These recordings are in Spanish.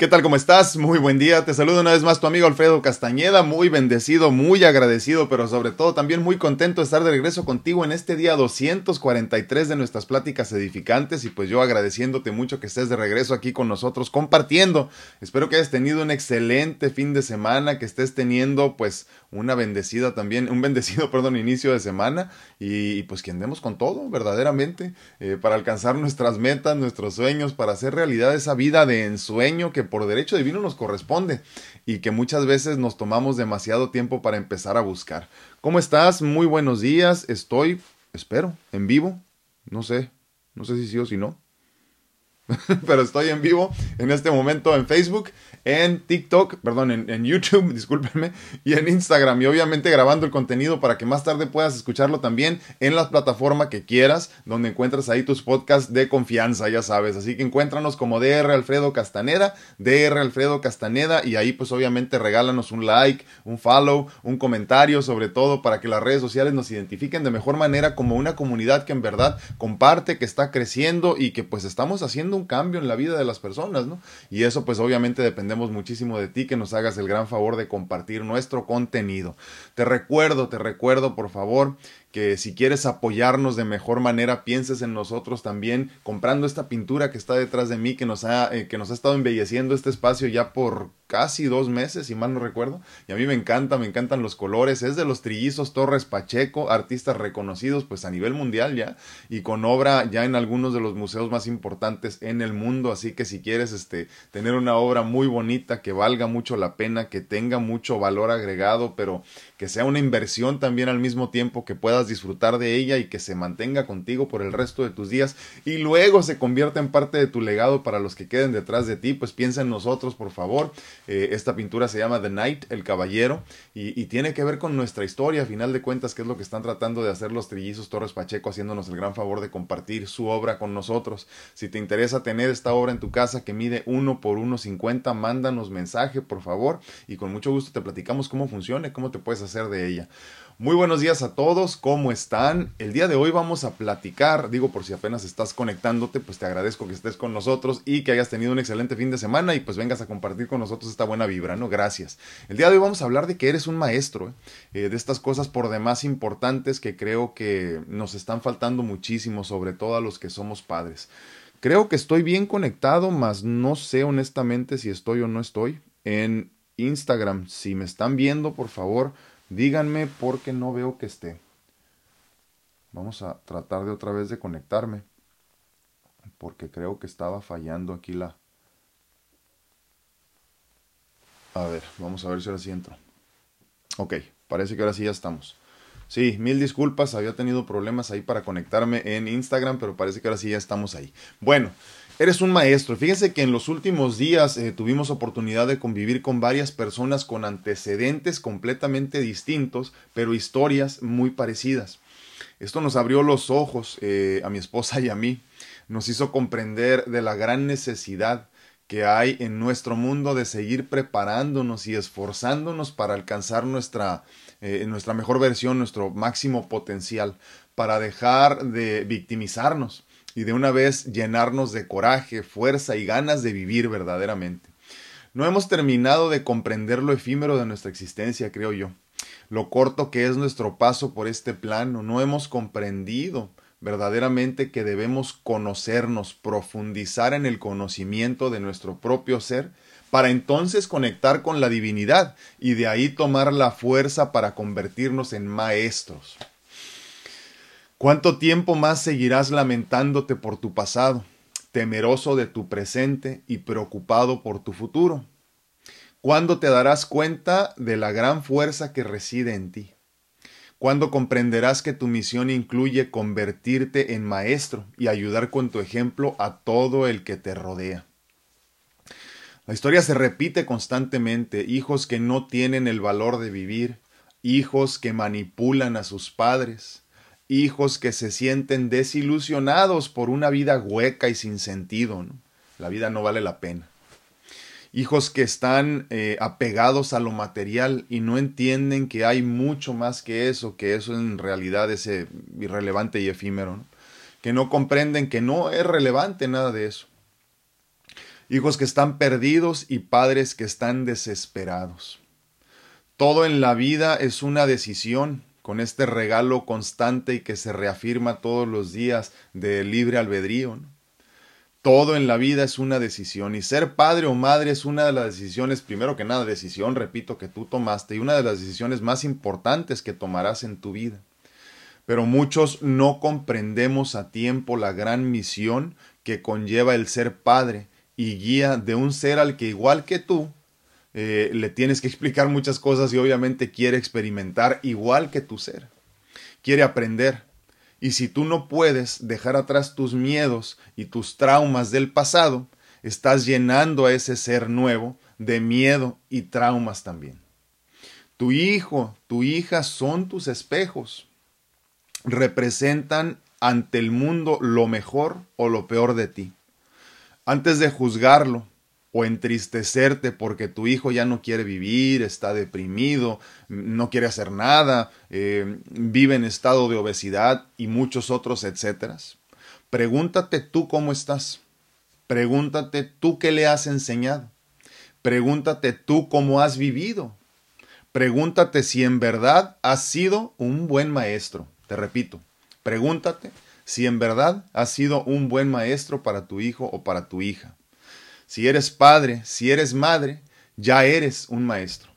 ¿Qué tal? ¿Cómo estás? Muy buen día. Te saludo una vez más tu amigo Alfredo Castañeda, muy bendecido, muy agradecido, pero sobre todo también muy contento de estar de regreso contigo en este día 243 de nuestras pláticas edificantes y pues yo agradeciéndote mucho que estés de regreso aquí con nosotros compartiendo. Espero que hayas tenido un excelente fin de semana, que estés teniendo pues una bendecida también, un bendecido, perdón, inicio de semana y, pues que andemos con todo, verdaderamente, eh, para alcanzar nuestras metas, nuestros sueños, para hacer realidad esa vida de ensueño que por derecho divino nos corresponde y que muchas veces nos tomamos demasiado tiempo para empezar a buscar. ¿Cómo estás? Muy buenos días. Estoy, espero, en vivo. No sé, no sé si sí o si no. Pero estoy en vivo en este momento en Facebook en TikTok, perdón, en, YouTube, discúlpenme, y en Instagram. Y obviamente grabando el contenido para que más tarde puedas escucharlo también en la plataforma que quieras, donde encuentras ahí tus podcasts de confianza, ya sabes. Así que encuéntranos como DR Alfredo Castaneda, DR Alfredo Castaneda, y ahí pues obviamente regálanos un like, un follow, un comentario, sobre todo para que las redes sociales nos identifiquen de mejor manera como una comunidad que en verdad comparte, que está creciendo y que pues estamos haciendo un cambio en la vida de las personas, ¿no? Y eso pues obviamente depende muchísimo de ti que nos hagas el gran favor de compartir nuestro contenido. Te recuerdo, te recuerdo por favor que si quieres apoyarnos de mejor manera, pienses en nosotros también comprando esta pintura que está detrás de mí, que nos ha, eh, que nos ha estado embelleciendo este espacio ya por casi dos meses, si mal no recuerdo. Y a mí me encanta, me encantan los colores. Es de los trillizos Torres Pacheco, artistas reconocidos pues a nivel mundial ya y con obra ya en algunos de los museos más importantes en el mundo. Así que si quieres este, tener una obra muy bonita, que valga mucho la pena, que tenga mucho valor agregado, pero que sea una inversión también al mismo tiempo que disfrutar de ella y que se mantenga contigo por el resto de tus días y luego se convierta en parte de tu legado para los que queden detrás de ti, pues piensa en nosotros, por favor. Eh, esta pintura se llama The Knight, el Caballero, y, tiene que ver con nuestra historia, a final de cuentas, que es lo que están tratando de hacer los trillizos Torres Pacheco, haciéndonos el gran favor de compartir su obra con nosotros. Si te interesa tener esta obra en tu casa que mide 1 por 1.50, mándanos mensaje, por favor, y con mucho gusto te platicamos cómo funciona, cómo te puedes hacer de ella. Muy buenos días a todos, ¿cómo están? El día de hoy vamos a platicar, digo por si apenas estás conectándote, pues te agradezco que estés con nosotros y que hayas tenido un excelente fin de semana y pues vengas a compartir con nosotros esta buena vibra, ¿no? Gracias. El día de hoy vamos a hablar de que eres un maestro, ¿eh? De estas cosas por demás importantes que creo que nos están faltando muchísimo, sobre todo a los que somos padres. Creo que estoy bien conectado, mas no sé honestamente si estoy o no estoy en Instagram. Si me están viendo, por favor, Díganme porque no veo que esté. Vamos a tratar de otra vez de conectarme. Porque creo que estaba fallando aquí la... A ver, vamos a ver si ahora sí entro. Ok, parece que ahora sí ya estamos. Sí, mil disculpas, había tenido problemas ahí para conectarme en Instagram, pero parece que ahora sí ya estamos ahí. Bueno, Eres un maestro. Fíjense que en los últimos días eh, tuvimos oportunidad de convivir con varias personas con antecedentes completamente distintos, pero historias muy parecidas. Esto nos abrió los ojos eh, a mi esposa y a mí. Nos hizo comprender de la gran necesidad que hay en nuestro mundo de seguir preparándonos y esforzándonos para alcanzar nuestra, eh, nuestra mejor versión, nuestro máximo potencial, para dejar de victimizarnos y de una vez llenarnos de coraje, fuerza y ganas de vivir verdaderamente. No hemos terminado de comprender lo efímero de nuestra existencia, creo yo, lo corto que es nuestro paso por este plano, no hemos comprendido verdaderamente que debemos conocernos, profundizar en el conocimiento de nuestro propio ser, para entonces conectar con la divinidad y de ahí tomar la fuerza para convertirnos en maestros. ¿Cuánto tiempo más seguirás lamentándote por tu pasado, temeroso de tu presente y preocupado por tu futuro? ¿Cuándo te darás cuenta de la gran fuerza que reside en ti? ¿Cuándo comprenderás que tu misión incluye convertirte en maestro y ayudar con tu ejemplo a todo el que te rodea? La historia se repite constantemente, hijos que no tienen el valor de vivir, hijos que manipulan a sus padres, hijos que se sienten desilusionados por una vida hueca y sin sentido. La vida no vale la pena. Hijos que están eh, apegados a lo material y no entienden que hay mucho más que eso, que eso en realidad es eh, irrelevante y efímero. Que no comprenden que no es relevante nada de eso. hijos que están perdidos y padres que están desesperados. Todo en la vida es una decisión, con este regalo constante y que se reafirma todos los días de libre albedrío. Todo en la vida es una decisión y ser padre o madre es una de las decisiones, primero que nada, decisión, repito, que tú tomaste y una de las decisiones más importantes que tomarás en tu vida. Pero muchos no comprendemos a tiempo la gran misión que conlleva el ser padre y guía de un ser al que igual que tú, eh, le tienes que explicar muchas cosas y obviamente quiere experimentar igual que tu ser. Quiere aprender, y si tú no puedes dejar atrás tus miedos y tus traumas del pasado, estás llenando a ese ser nuevo de miedo y traumas también. Tu hijo, tu hija son tus espejos. Representan ante el mundo lo mejor o lo peor de ti. Antes de juzgarlo, o entristecerte porque tu hijo ya no quiere vivir, está deprimido, no quiere hacer nada, eh, vive en estado de obesidad y muchos otros, etcétera. Pregúntate tú cómo estás. Pregúntate tú qué le has enseñado. Pregúntate tú cómo has vivido. Pregúntate si en verdad has sido un buen maestro. Te repito, pregúntate si en verdad has sido un buen maestro para tu hijo o para tu hija. Si eres padre, si eres madre, ya eres un maestro.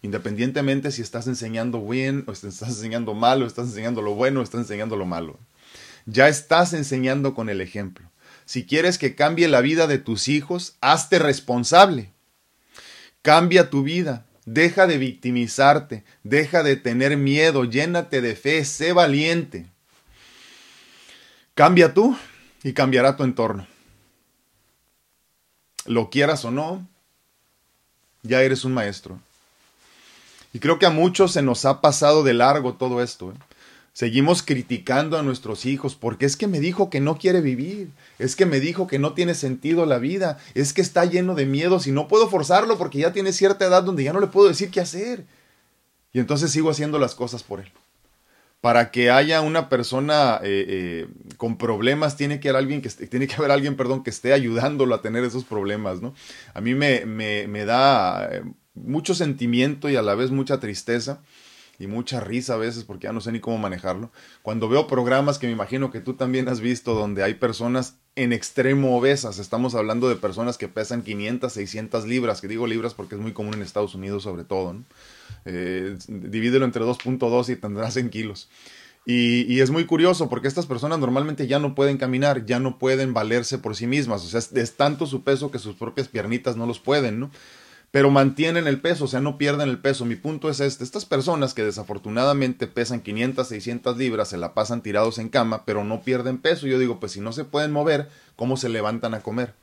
Independientemente si estás enseñando bien o estás enseñando mal o estás enseñando lo bueno o estás enseñando lo malo. Ya estás enseñando con el ejemplo. Si quieres que cambie la vida de tus hijos, hazte responsable. Cambia tu vida. Deja de victimizarte. Deja de tener miedo. Llénate de fe. Sé valiente. Cambia tú y cambiará tu entorno lo quieras o no, ya eres un maestro. Y creo que a muchos se nos ha pasado de largo todo esto. ¿eh? Seguimos criticando a nuestros hijos porque es que me dijo que no quiere vivir, es que me dijo que no tiene sentido la vida, es que está lleno de miedos y no puedo forzarlo porque ya tiene cierta edad donde ya no le puedo decir qué hacer. Y entonces sigo haciendo las cosas por él para que haya una persona eh, eh, con problemas tiene que haber alguien que tiene alguien perdón que esté ayudándolo a tener esos problemas no a mí me da eh, mucho sentimiento y a la vez mucha tristeza y mucha risa a veces porque ya no sé ni cómo manejarlo. Cuando veo programas que me imagino que tú también has visto donde hay personas en extremo obesas, estamos hablando de personas que pesan 500, 600 libras, que digo libras porque es muy común en Estados Unidos sobre todo, ¿no? Eh, divídelo entre 2.2 y tendrás en kilos. Y, es muy curioso porque estas personas normalmente ya no pueden caminar, ya no pueden valerse por sí mismas, o sea, es, es tanto su peso que sus propias piernitas no los pueden, ¿no? pero mantienen el peso, o sea, no pierden el peso. Mi punto es este, estas personas que desafortunadamente pesan 500, 600 libras, se la pasan tirados en cama, pero no pierden peso. Yo digo, pues si no se pueden mover, ¿cómo se levantan a comer?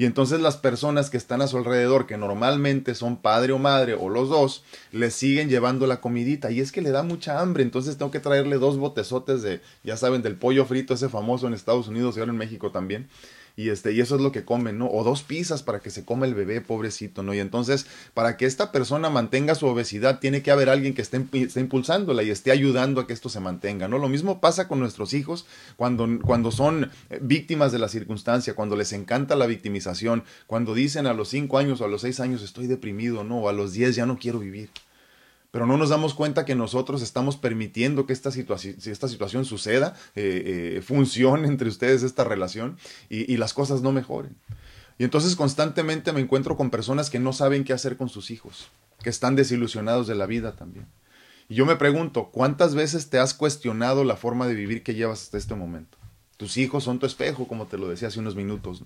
Y entonces las personas que están a su alrededor, que normalmente son padre o madre o los dos, les siguen llevando la comidita. Y es que le da mucha hambre, entonces tengo que traerle dos botezotes de, ya saben, del pollo frito, ese famoso en Estados Unidos y ahora en México también y este y eso es lo que comen, ¿no? O dos pizzas para que se coma el bebé, pobrecito, ¿no? Y entonces, para que esta persona mantenga su obesidad, tiene que haber alguien que esté, impulsándola y esté ayudando a que esto se mantenga, ¿no? Lo mismo pasa con nuestros hijos cuando, cuando son eh, víctimas de la circunstancia, cuando les encanta la victimización, cuando dicen a los cinco años o a los seis años estoy deprimido, ¿no? O a los diez ya no quiero vivir pero no nos damos cuenta que nosotros estamos permitiendo que esta, situación, esta situación suceda, eh, eh, funcione entre ustedes esta relación y, y las cosas no mejoren. Y entonces constantemente me encuentro con personas que no saben qué hacer con sus hijos, que están desilusionados de la vida también. Y yo me pregunto, ¿cuántas veces te has cuestionado la forma de vivir que llevas hasta este momento? Tus hijos son tu espejo, como te lo decía hace unos minutos.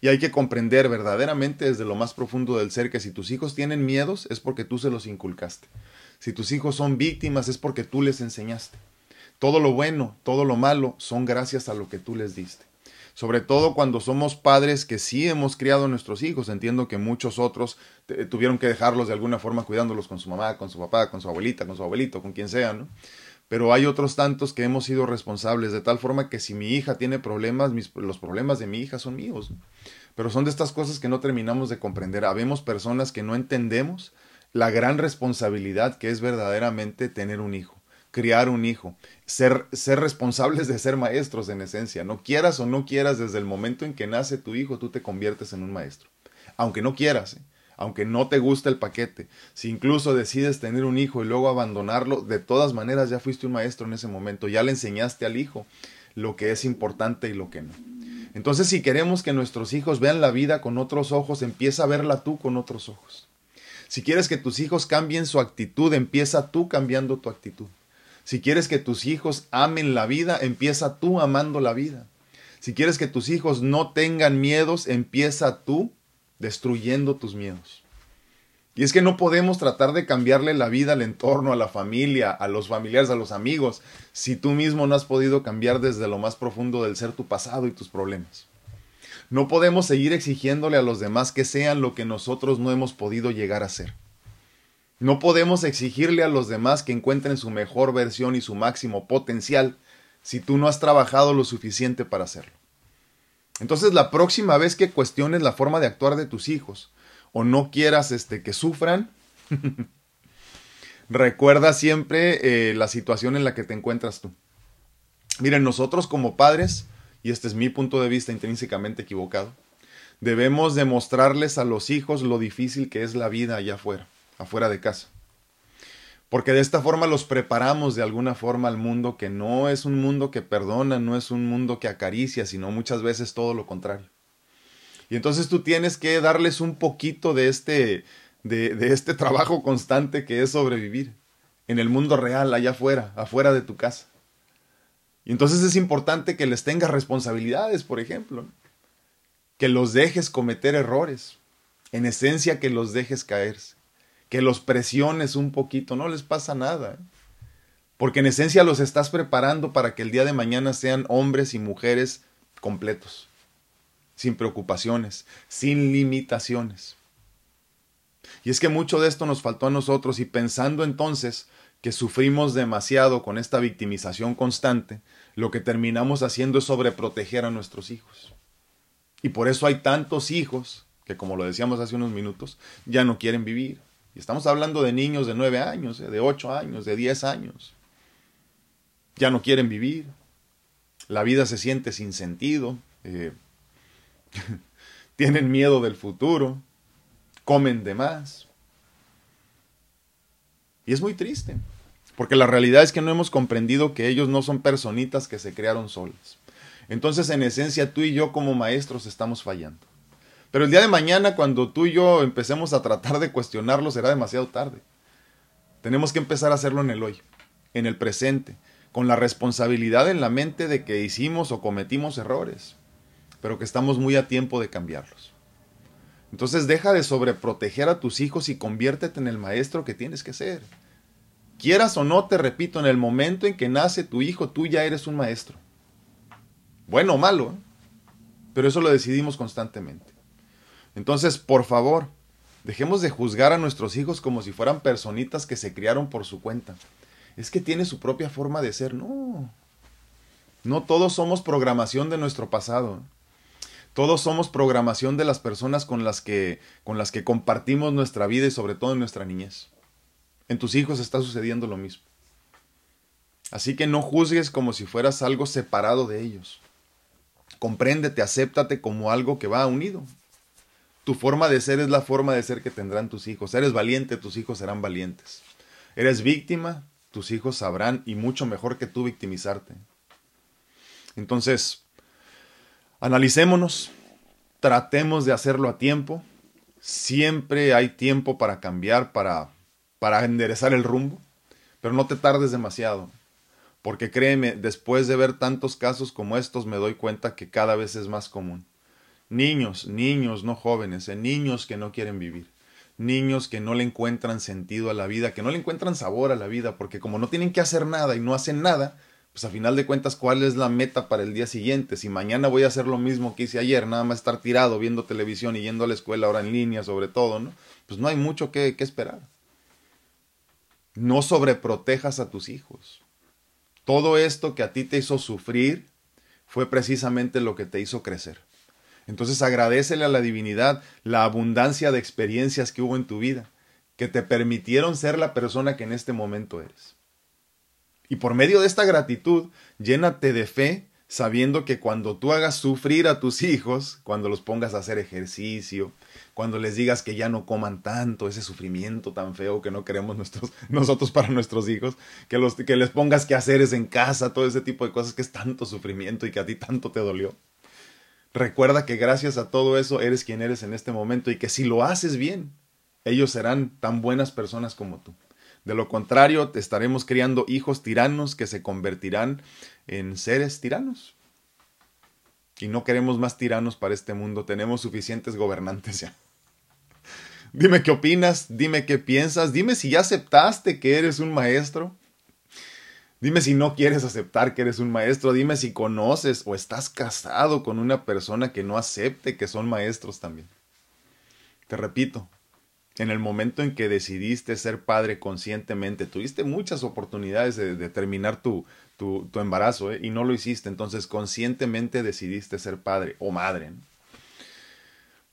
Y hay que comprender verdaderamente desde lo más profundo del ser que si tus hijos tienen miedos es porque tú se los inculcaste. Si tus hijos son víctimas es porque tú les enseñaste. Todo lo bueno, todo lo malo son gracias a lo que tú les diste. Sobre todo cuando somos padres que sí hemos criado a nuestros hijos. Entiendo que muchos otros tuvieron que dejarlos de alguna forma cuidándolos con su mamá, con su papá, con su abuelita, con su abuelito, con quien sea, ¿no? Pero hay otros tantos que hemos sido responsables de tal forma que si mi hija tiene problemas, los problemas de mi hija son míos. Pero son de estas cosas que no terminamos de comprender. Habemos personas que no entendemos la gran responsabilidad que es verdaderamente tener un hijo, criar un hijo, ser, ser responsables de ser maestros en esencia. No quieras o no quieras, desde el momento en que nace tu hijo, tú te conviertes en un maestro. aunque no quieras, ¿eh? aunque no te guste el paquete, si incluso decides tener un hijo y luego abandonarlo, de todas maneras ya fuiste un maestro en ese momento, ya le enseñaste al hijo lo que es importante y lo que no. Entonces, si queremos que nuestros hijos vean la vida con otros ojos, empieza a verla tú con otros ojos. Si quieres que tus hijos cambien su actitud, empieza tú cambiando tu actitud. Si quieres que tus hijos amen la vida, empieza tú amando la vida. Si quieres que tus hijos no tengan miedos, empieza tú destruyendo tus miedos. Y es que no podemos tratar de cambiarle la vida al entorno, a la familia, a los familiares, a los amigos, si tú mismo no has podido cambiar desde lo más profundo del ser tu pasado y tus problemas. No podemos seguir exigiéndole a los demás que sean lo que nosotros no hemos podido llegar a ser. No podemos exigirle a los demás que encuentren su mejor versión y su máximo potencial si tú no has trabajado lo suficiente para hacerlo. Entonces la próxima vez que cuestiones la forma de actuar de tus hijos o no quieras este, que sufran, recuerda siempre eh, la situación en la que te encuentras tú. Miren, nosotros como padres, y este es mi punto de vista intrínsecamente equivocado, debemos demostrarles a los hijos lo difícil que es la vida allá afuera, afuera de casa porque de esta forma los preparamos de alguna forma al mundo que no es un mundo que perdona, no es un mundo que acaricia, sino muchas veces todo lo contrario. Y entonces tú tienes que darles un poquito de este, de, este trabajo constante que es sobrevivir en el mundo real, allá afuera, afuera de tu casa. Y entonces es importante que les tengas responsabilidades, por ejemplo, que los dejes cometer errores, en esencia que los dejes caerse que los presiones un poquito, no les pasa nada. ¿eh? Porque en esencia los estás preparando para que el día de mañana sean hombres y mujeres completos, sin preocupaciones, sin limitaciones. Y es que mucho de esto nos faltó a nosotros y pensando entonces que sufrimos demasiado con esta victimización constante, lo que terminamos haciendo es sobreproteger a nuestros hijos. Y por eso hay tantos hijos que, como lo decíamos hace unos minutos, ya no quieren vivir. Y estamos hablando de niños de nueve años, eh, de ocho años, de diez años. Ya no quieren vivir. La vida se siente sin sentido. Eh, tienen miedo del futuro. Comen de más. Y es muy triste. Porque la realidad es que no hemos comprendido que ellos no son personitas que se crearon solas. Entonces, en esencia, tú y yo como maestros estamos fallando. Pero el día de mañana, cuando tú y yo empecemos a tratar de cuestionarlo, será demasiado tarde. Tenemos que empezar a hacerlo en el hoy, en el presente, con la responsabilidad en la mente de que hicimos o cometimos errores, pero que estamos muy a tiempo de cambiarlos. Entonces deja de sobreproteger a tus hijos y conviértete en el maestro que tienes que ser. Quieras o no, te repito, en el momento en que nace tu hijo, tú ya eres un maestro. Bueno o malo, ¿eh? pero eso lo decidimos constantemente. Entonces, por favor, dejemos de juzgar a nuestros hijos como si fueran personitas que se criaron por su cuenta. Es que tiene su propia forma de ser. No. No todos somos programación de nuestro pasado. Todos somos programación de las personas con las que con las que compartimos nuestra vida y sobre todo nuestra niñez. En tus hijos está sucediendo lo mismo. Así que no juzgues como si fueras algo separado de ellos. Compréndete, acéptate como algo que va unido, tu forma de ser es la forma de ser que tendrán tus hijos. Eres valiente, tus hijos serán valientes. Eres víctima, tus hijos sabrán y mucho mejor que tú victimizarte. Entonces, analicémonos, tratemos de hacerlo a tiempo. Siempre hay tiempo para cambiar, para, para enderezar el rumbo, pero no te tardes demasiado. Porque créeme, después de ver tantos casos como estos, me doy cuenta que cada vez es más común. Niños, niños, no jóvenes, eh, niños que no quieren vivir, niños que no le encuentran sentido a la vida, que no le encuentran sabor a la vida, porque como no tienen que hacer nada y no hacen nada, pues a final de cuentas, ¿cuál es la meta para el día siguiente? Si mañana voy a hacer lo mismo que hice ayer, nada más estar tirado viendo televisión y yendo a la escuela ahora en línea sobre todo, ¿no? Pues no hay mucho que, que esperar. No sobreprotejas a tus hijos. Todo esto que a ti te hizo sufrir fue precisamente lo que te hizo crecer. Entonces agradecele a la divinidad la abundancia de experiencias que hubo en tu vida, que te permitieron ser la persona que en este momento eres. Y por medio de esta gratitud, llénate de fe sabiendo que cuando tú hagas sufrir a tus hijos, cuando los pongas a hacer ejercicio, cuando les digas que ya no coman tanto, ese sufrimiento tan feo que no queremos nuestros, nosotros para nuestros hijos, que, los, que les pongas que haceres en casa, todo ese tipo de cosas que es tanto sufrimiento y que a ti tanto te dolió. Recuerda que gracias a todo eso eres quien eres en este momento y que si lo haces bien, ellos serán tan buenas personas como tú. De lo contrario, te estaremos criando hijos tiranos que se convertirán en seres tiranos. Y no queremos más tiranos para este mundo, tenemos suficientes gobernantes ya. Dime qué opinas, dime qué piensas, dime si ya aceptaste que eres un maestro. Dime si no quieres aceptar que eres un maestro, dime si conoces o estás casado con una persona que no acepte que son maestros también. Te repito, en el momento en que decidiste ser padre conscientemente, tuviste muchas oportunidades de, terminar tu, tu, embarazo ¿eh? y no lo hiciste, entonces conscientemente decidiste ser padre o madre.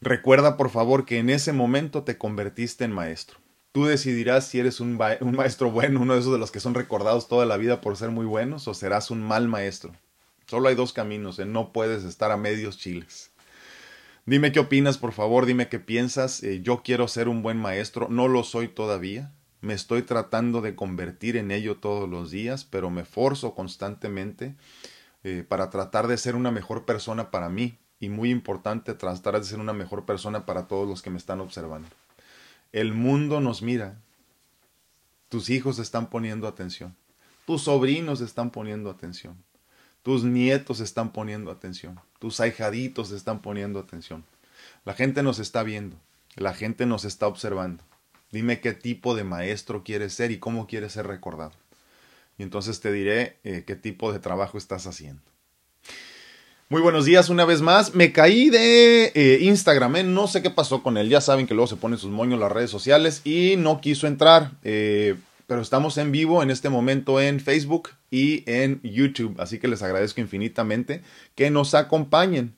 Recuerda por favor que en ese momento te convertiste en maestro. Tú decidirás si eres un, maestro bueno, uno de esos de los que son recordados toda la vida por ser muy buenos, o serás un mal maestro. Solo hay dos caminos, ¿eh? no puedes estar a medios chiles. Dime qué opinas, por favor, dime qué piensas. Eh, yo quiero ser un buen maestro, no lo soy todavía. Me estoy tratando de convertir en ello todos los días, pero me forzo constantemente eh, para tratar de ser una mejor persona para mí y muy importante, tratar de ser una mejor persona para todos los que me están observando. El mundo nos mira. Tus hijos están poniendo atención. Tus sobrinos están poniendo atención. Tus nietos están poniendo atención. Tus ahijaditos están poniendo atención. La gente nos está viendo. La gente nos está observando. Dime qué tipo de maestro quieres ser y cómo quieres ser recordado. Y entonces te diré eh, qué tipo de trabajo estás haciendo. Muy buenos días una vez más. Me caí de eh, Instagram, ¿eh? no sé qué pasó con él. Ya saben que luego se pone sus moños las redes sociales y no quiso entrar. Eh, pero estamos en vivo en este momento en Facebook y en YouTube, así que les agradezco infinitamente que nos acompañen.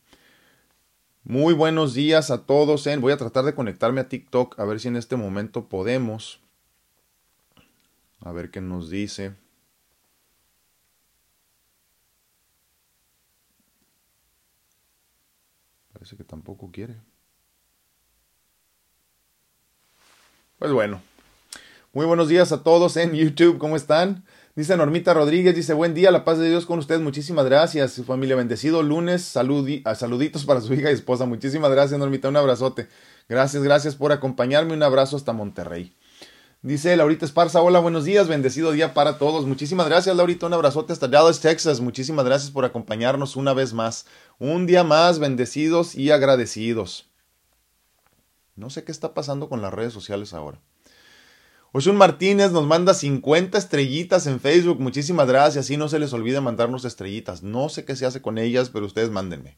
Muy buenos días a todos. Voy a tratar de conectarme a TikTok a ver si en este momento podemos. A ver qué nos dice. Parece que tampoco quiere. Pues bueno, muy buenos días a todos en YouTube, ¿cómo están? Dice Normita Rodríguez, dice buen día, la paz de Dios con ustedes, muchísimas gracias, su familia bendecido, lunes, saluditos para su hija y esposa, muchísimas gracias Normita, un abrazote, gracias, gracias por acompañarme, un abrazo hasta Monterrey. Dice Laurita Esparza, hola, buenos días, bendecido día para todos, muchísimas gracias Laurita, un abrazote hasta Dallas, Texas, muchísimas gracias por acompañarnos una vez más, un día más, bendecidos y agradecidos. No sé qué está pasando con las redes sociales ahora. Oshun Martínez nos manda 50 estrellitas en Facebook. Muchísimas gracias. Y no se les olvide mandarnos estrellitas. No sé qué se hace con ellas, pero ustedes mándenme.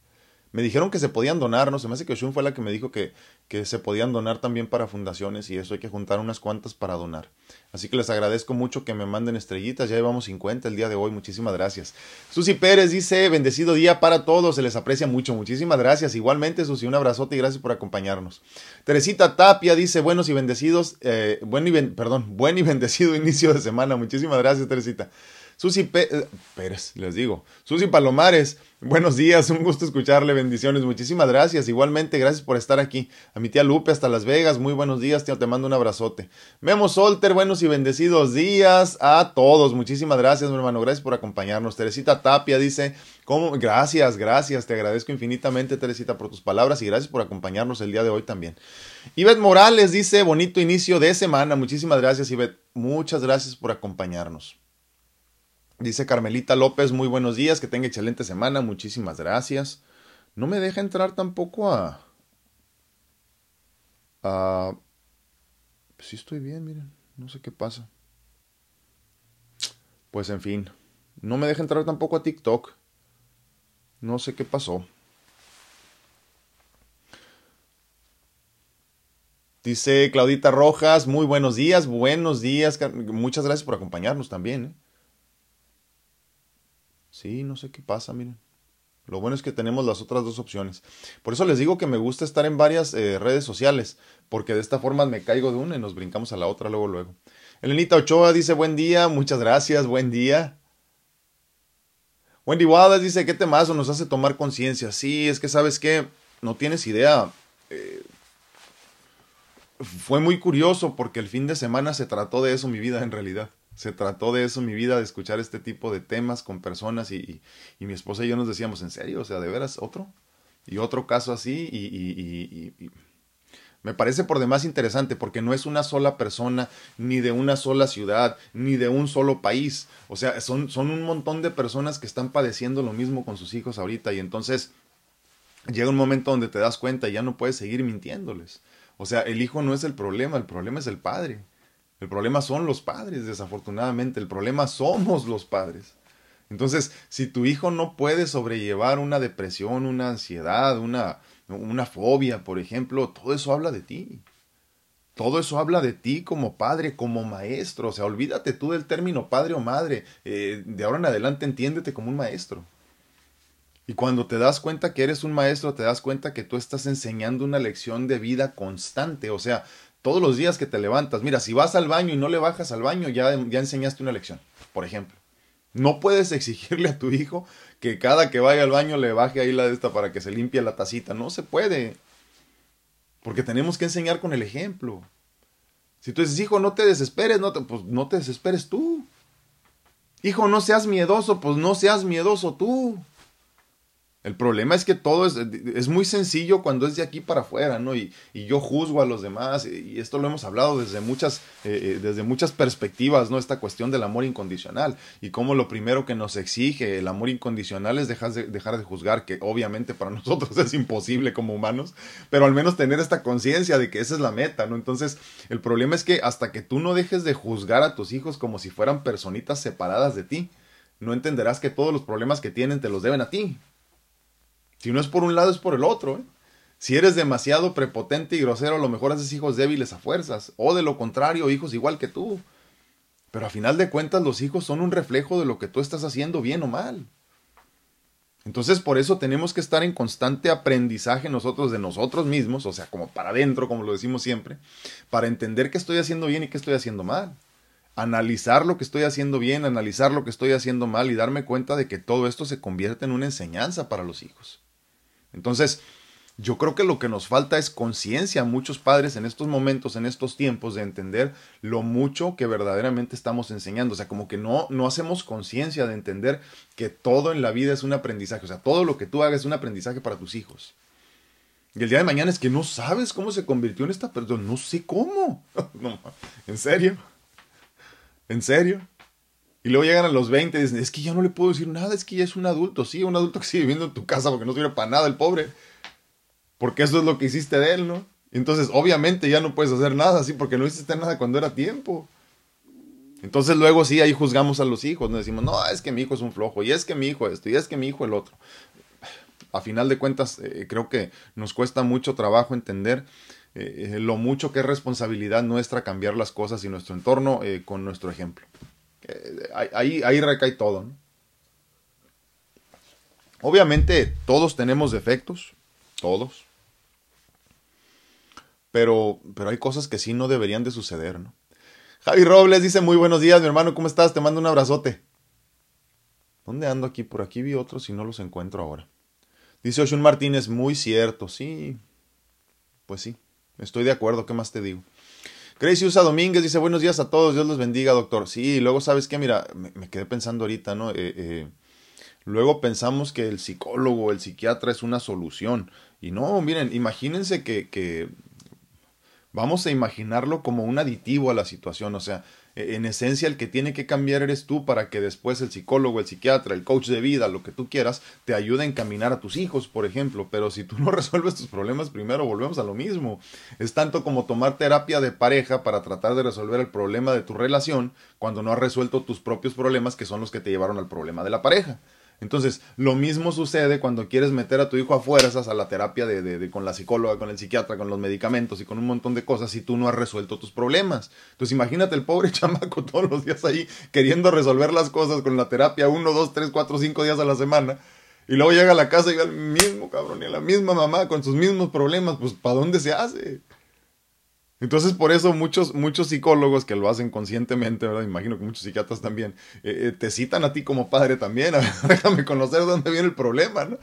Me dijeron que se podían donar, no se me hace que Oshun fue la que me dijo que, que se podían donar también para fundaciones y eso hay que juntar unas cuantas para donar. Así que les agradezco mucho que me manden estrellitas, ya llevamos 50 el día de hoy, muchísimas gracias. Susi Pérez dice, bendecido día para todos, se les aprecia mucho, muchísimas gracias. Igualmente Susi, un abrazote y gracias por acompañarnos. Teresita Tapia dice, buenos y bendecidos, eh, buen y perdón, buen y bendecido inicio de semana, muchísimas gracias Teresita. Susi eh, Pérez, les digo. Susi Palomares, buenos días, un gusto escucharle, bendiciones, muchísimas gracias. Igualmente, gracias por estar aquí. A mi tía Lupe hasta Las Vegas, muy buenos días, te mando un abrazote. Memo Solter, buenos y bendecidos días a todos. Muchísimas gracias, mi hermano, gracias por acompañarnos. Teresita Tapia dice. Gracias, gracias, te agradezco infinitamente, Teresita, por tus palabras y gracias por acompañarnos el día de hoy también. Ivette Morales dice, bonito inicio de semana. Muchísimas gracias, Ivette. Muchas gracias por acompañarnos. Dice Carmelita López, muy buenos días, que tenga excelente semana, muchísimas gracias. No me deja entrar tampoco a... a... Pues sí estoy bien, miren, no sé qué pasa. Pues en fin, no me deja entrar tampoco a TikTok. No sé qué pasó. Dice Claudita Rojas, muy buenos días, buenos días. Muchas gracias por acompañarnos también. ¿eh? Sí, no sé qué pasa, miren. Lo bueno es que tenemos las otras dos opciones. Por eso les digo que me gusta estar en varias eh, redes sociales, porque de esta forma me caigo de una y nos brincamos a la otra luego, luego. Elenita Ochoa dice buen día, muchas gracias, buen día. Wendy Wallace dice, ¿qué temazo nos hace tomar conciencia? Sí, es que sabes que no tienes idea. Eh, fue muy curioso porque el fin de semana se trató de eso mi vida en realidad. Se trató de eso mi vida, de escuchar este tipo de temas con personas y, y, mi esposa y yo nos decíamos, ¿en serio? O sea, ¿de veras otro? Y otro caso así y, y me parece por demás interesante porque no es una sola persona, ni de una sola ciudad, ni de un solo país. O sea, son, son un montón de personas que están padeciendo lo mismo con sus hijos ahorita y entonces llega un momento donde te das cuenta y ya no puedes seguir mintiéndoles. O sea, el hijo no es el problema, el problema es el padre. El problema son los padres, desafortunadamente. El problema somos los padres. Entonces, si tu hijo no puede sobrellevar una depresión, una ansiedad, una, una fobia, por ejemplo, todo eso habla de ti. Todo eso habla de ti como padre, como maestro. O sea, olvídate tú del término padre o madre. Eh, de ahora en adelante entiéndete como un maestro. Y cuando te das cuenta que eres un maestro, te das cuenta que tú estás enseñando una lección de vida constante. O sea, todos los días que te levantas, mira, si vas al baño y no le bajas al baño, ya, ya enseñaste una lección, por ejemplo. No puedes exigirle a tu hijo que cada que vaya al baño le baje ahí la de esta para que se limpie la tacita. No se puede. Porque tenemos que enseñar con el ejemplo. Si tú dices, hijo, no te desesperes, no te, pues no te desesperes tú. Hijo, no seas miedoso, pues no seas miedoso tú. El problema es que todo es, es, muy sencillo cuando es de aquí para afuera, ¿no? Y, y yo juzgo a los demás, y esto lo hemos hablado desde muchas, eh, eh, desde muchas perspectivas, ¿no? Esta cuestión del amor incondicional, y cómo lo primero que nos exige el amor incondicional es dejar de, dejar de juzgar, que obviamente para nosotros es imposible como humanos, pero al menos tener esta conciencia de que esa es la meta, ¿no? Entonces, el problema es que hasta que tú no dejes de juzgar a tus hijos como si fueran personitas separadas de ti, no entenderás que todos los problemas que tienen te los deben a ti. Si no es por un lado, es por el otro. ¿eh? Si eres demasiado prepotente y grosero, a lo mejor haces hijos débiles a fuerzas. O de lo contrario, hijos igual que tú. Pero a final de cuentas, los hijos son un reflejo de lo que tú estás haciendo bien o mal. Entonces, por eso tenemos que estar en constante aprendizaje nosotros de nosotros mismos, o sea, como para adentro, como lo decimos siempre, para entender qué estoy haciendo bien y qué estoy haciendo mal. Analizar lo que estoy haciendo bien, analizar lo que estoy haciendo mal y darme cuenta de que todo esto se convierte en una enseñanza para los hijos. Entonces, yo creo que lo que nos falta es conciencia a muchos padres en estos momentos, en estos tiempos, de entender lo mucho que verdaderamente estamos enseñando. O sea, como que no, no hacemos conciencia de entender que todo en la vida es un aprendizaje. O sea, todo lo que tú hagas es un aprendizaje para tus hijos. Y el día de mañana es que no sabes cómo se convirtió en esta persona. No sé cómo. ¿En serio? ¿En serio? Y luego llegan a los 20 y dicen, es que ya no le puedo decir nada, es que ya es un adulto, sí, un adulto que sigue viviendo en tu casa porque no sirve para nada el pobre. Porque eso es lo que hiciste de él, ¿no? Entonces, obviamente ya no puedes hacer nada así porque no hiciste nada cuando era tiempo. Entonces luego sí, ahí juzgamos a los hijos, nos decimos, no, es que mi hijo es un flojo, y es que mi hijo esto, y es que mi hijo el otro. A final de cuentas, eh, creo que nos cuesta mucho trabajo entender eh, lo mucho que es responsabilidad nuestra cambiar las cosas y nuestro entorno eh, con nuestro ejemplo. Eh, ahí, ahí recae todo. Obviamente todos tenemos defectos, todos. Pero, pero hay cosas que sí no deberían de suceder, ¿no? Javi Robles dice muy buenos días, mi hermano, ¿cómo estás? Te mando un abrazote. ¿Dónde ando aquí? Por aquí vi otros y no los encuentro ahora. Dice Oshun Martínez, muy cierto, sí. Pues sí, estoy de acuerdo, ¿qué más te digo? Crazy Usa Domínguez dice buenos días a todos, Dios los bendiga, doctor. Sí, luego sabes que, mira, me, quedé pensando ahorita, ¿no? Eh, eh, luego pensamos que el psicólogo, el psiquiatra es una solución. Y no, miren, imagínense que, que vamos a imaginarlo como un aditivo a la situación, o sea, en esencia el que tiene que cambiar eres tú para que después el psicólogo, el psiquiatra, el coach de vida, lo que tú quieras, te ayude a encaminar a tus hijos, por ejemplo. Pero si tú no resuelves tus problemas primero, volvemos a lo mismo. Es tanto como tomar terapia de pareja para tratar de resolver el problema de tu relación cuando no has resuelto tus propios problemas que son los que te llevaron al problema de la pareja. Entonces, lo mismo sucede cuando quieres meter a tu hijo a fuerzas a la terapia de, de, con la psicóloga, con el psiquiatra, con los medicamentos y con un montón de cosas si tú no has resuelto tus problemas. Entonces, imagínate el pobre chamaco todos los días ahí queriendo resolver las cosas con la terapia uno, dos, tres, cuatro, cinco días a la semana. Y luego llega a la casa y ve al mismo cabrón y a la misma mamá con sus mismos problemas. Pues, ¿para dónde se hace? Entonces, por eso muchos, muchos psicólogos que lo hacen conscientemente, ¿verdad? Imagino que muchos psiquiatras también, eh, eh, te citan a ti como padre también, a ver, déjame conocer dónde viene el problema, ¿no?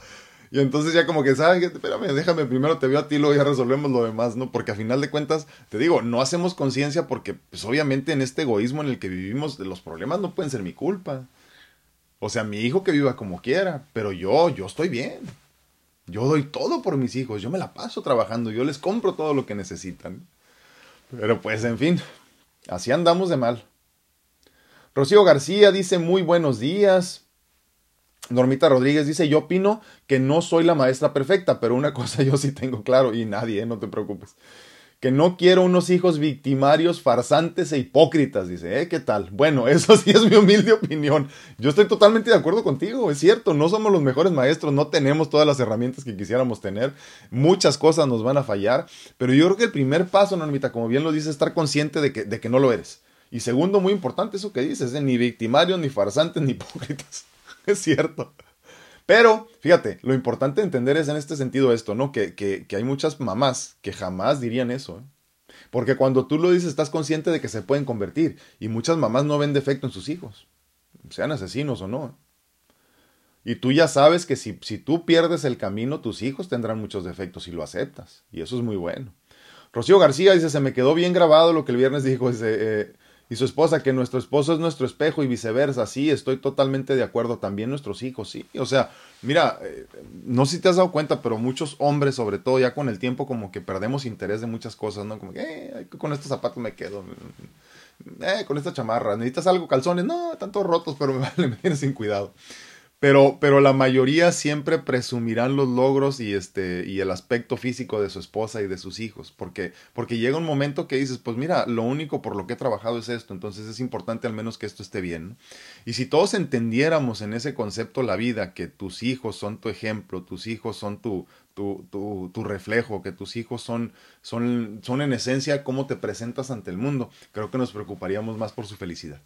Y entonces ya como que, ¿sabes? Espérame, déjame, primero te veo a ti, luego ya resolvemos lo demás, ¿no? Porque a final de cuentas, te digo, no hacemos conciencia porque, pues obviamente en este egoísmo en el que vivimos, los problemas no pueden ser mi culpa. O sea, mi hijo que viva como quiera, pero yo, yo estoy bien. Yo doy todo por mis hijos, yo me la paso trabajando, yo les compro todo lo que necesitan. Pero pues, en fin, así andamos de mal. Rocío García dice muy buenos días. Normita Rodríguez dice, yo opino que no soy la maestra perfecta, pero una cosa yo sí tengo claro, y nadie, ¿eh? no te preocupes, que no quiero unos hijos victimarios, farsantes e hipócritas, dice, ¿eh? ¿Qué tal? Bueno, eso sí es mi humilde opinión. Yo estoy totalmente de acuerdo contigo, es cierto, no somos los mejores maestros, no tenemos todas las herramientas que quisiéramos tener, muchas cosas nos van a fallar, pero yo creo que el primer paso, Normita, como bien lo dice, es estar consciente de que, de que no lo eres. Y segundo, muy importante eso que dices, ¿eh? ni victimarios, ni farsantes, ni hipócritas. es cierto. Pero, fíjate, lo importante entender es en este sentido esto, ¿no? Que, que, que hay muchas mamás que jamás dirían eso. ¿eh? Porque cuando tú lo dices, estás consciente de que se pueden convertir. Y muchas mamás no ven defecto en sus hijos, sean asesinos o no. Y tú ya sabes que si, si tú pierdes el camino, tus hijos tendrán muchos defectos y lo aceptas. Y eso es muy bueno. Rocío García dice, se me quedó bien grabado lo que el viernes dijo. Dice, eh, y su esposa que nuestro esposo es nuestro espejo y viceversa. Sí, estoy totalmente de acuerdo. También nuestros hijos, sí. O sea, mira, eh, no sé si te has dado cuenta, pero muchos hombres, sobre todo ya con el tiempo, como que perdemos interés de muchas cosas, ¿no? Como que, eh, con estos zapatos me quedo. Eh, con esta chamarra. ¿Necesitas algo? Calzones. No, están todos rotos, pero me vale, me sin cuidado. Pero, pero la mayoría siempre presumirán los logros y, este, y el aspecto físico de su esposa y de sus hijos, porque, porque llega un momento que dices, pues mira, lo único por lo que he trabajado es esto, entonces es importante al menos que esto esté bien. Y si todos entendiéramos en ese concepto la vida, que tus hijos son tu ejemplo, tus hijos son tu, tu, tu, tu, reflejo, que tus hijos son, son, son en esencia cómo te presentas ante el mundo, creo que nos preocuparíamos más por su felicidad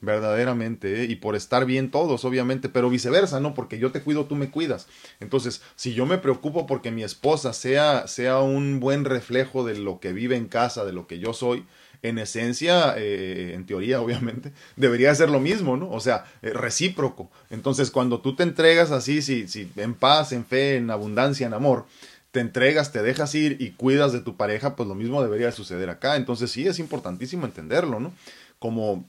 verdaderamente, ¿eh? y por estar bien todos, obviamente, pero viceversa, ¿no? Porque yo te cuido, tú me cuidas. Entonces, si yo me preocupo porque mi esposa sea, sea un buen reflejo de lo que vive en casa, de lo que yo soy, en esencia, eh, en teoría, obviamente, debería ser lo mismo, ¿no? O sea, eh, recíproco. Entonces, cuando tú te entregas así, si, si en paz, en fe, en abundancia, en amor, te entregas, te dejas ir y cuidas de tu pareja, pues lo mismo debería suceder acá. Entonces sí es importantísimo entenderlo, ¿no? Como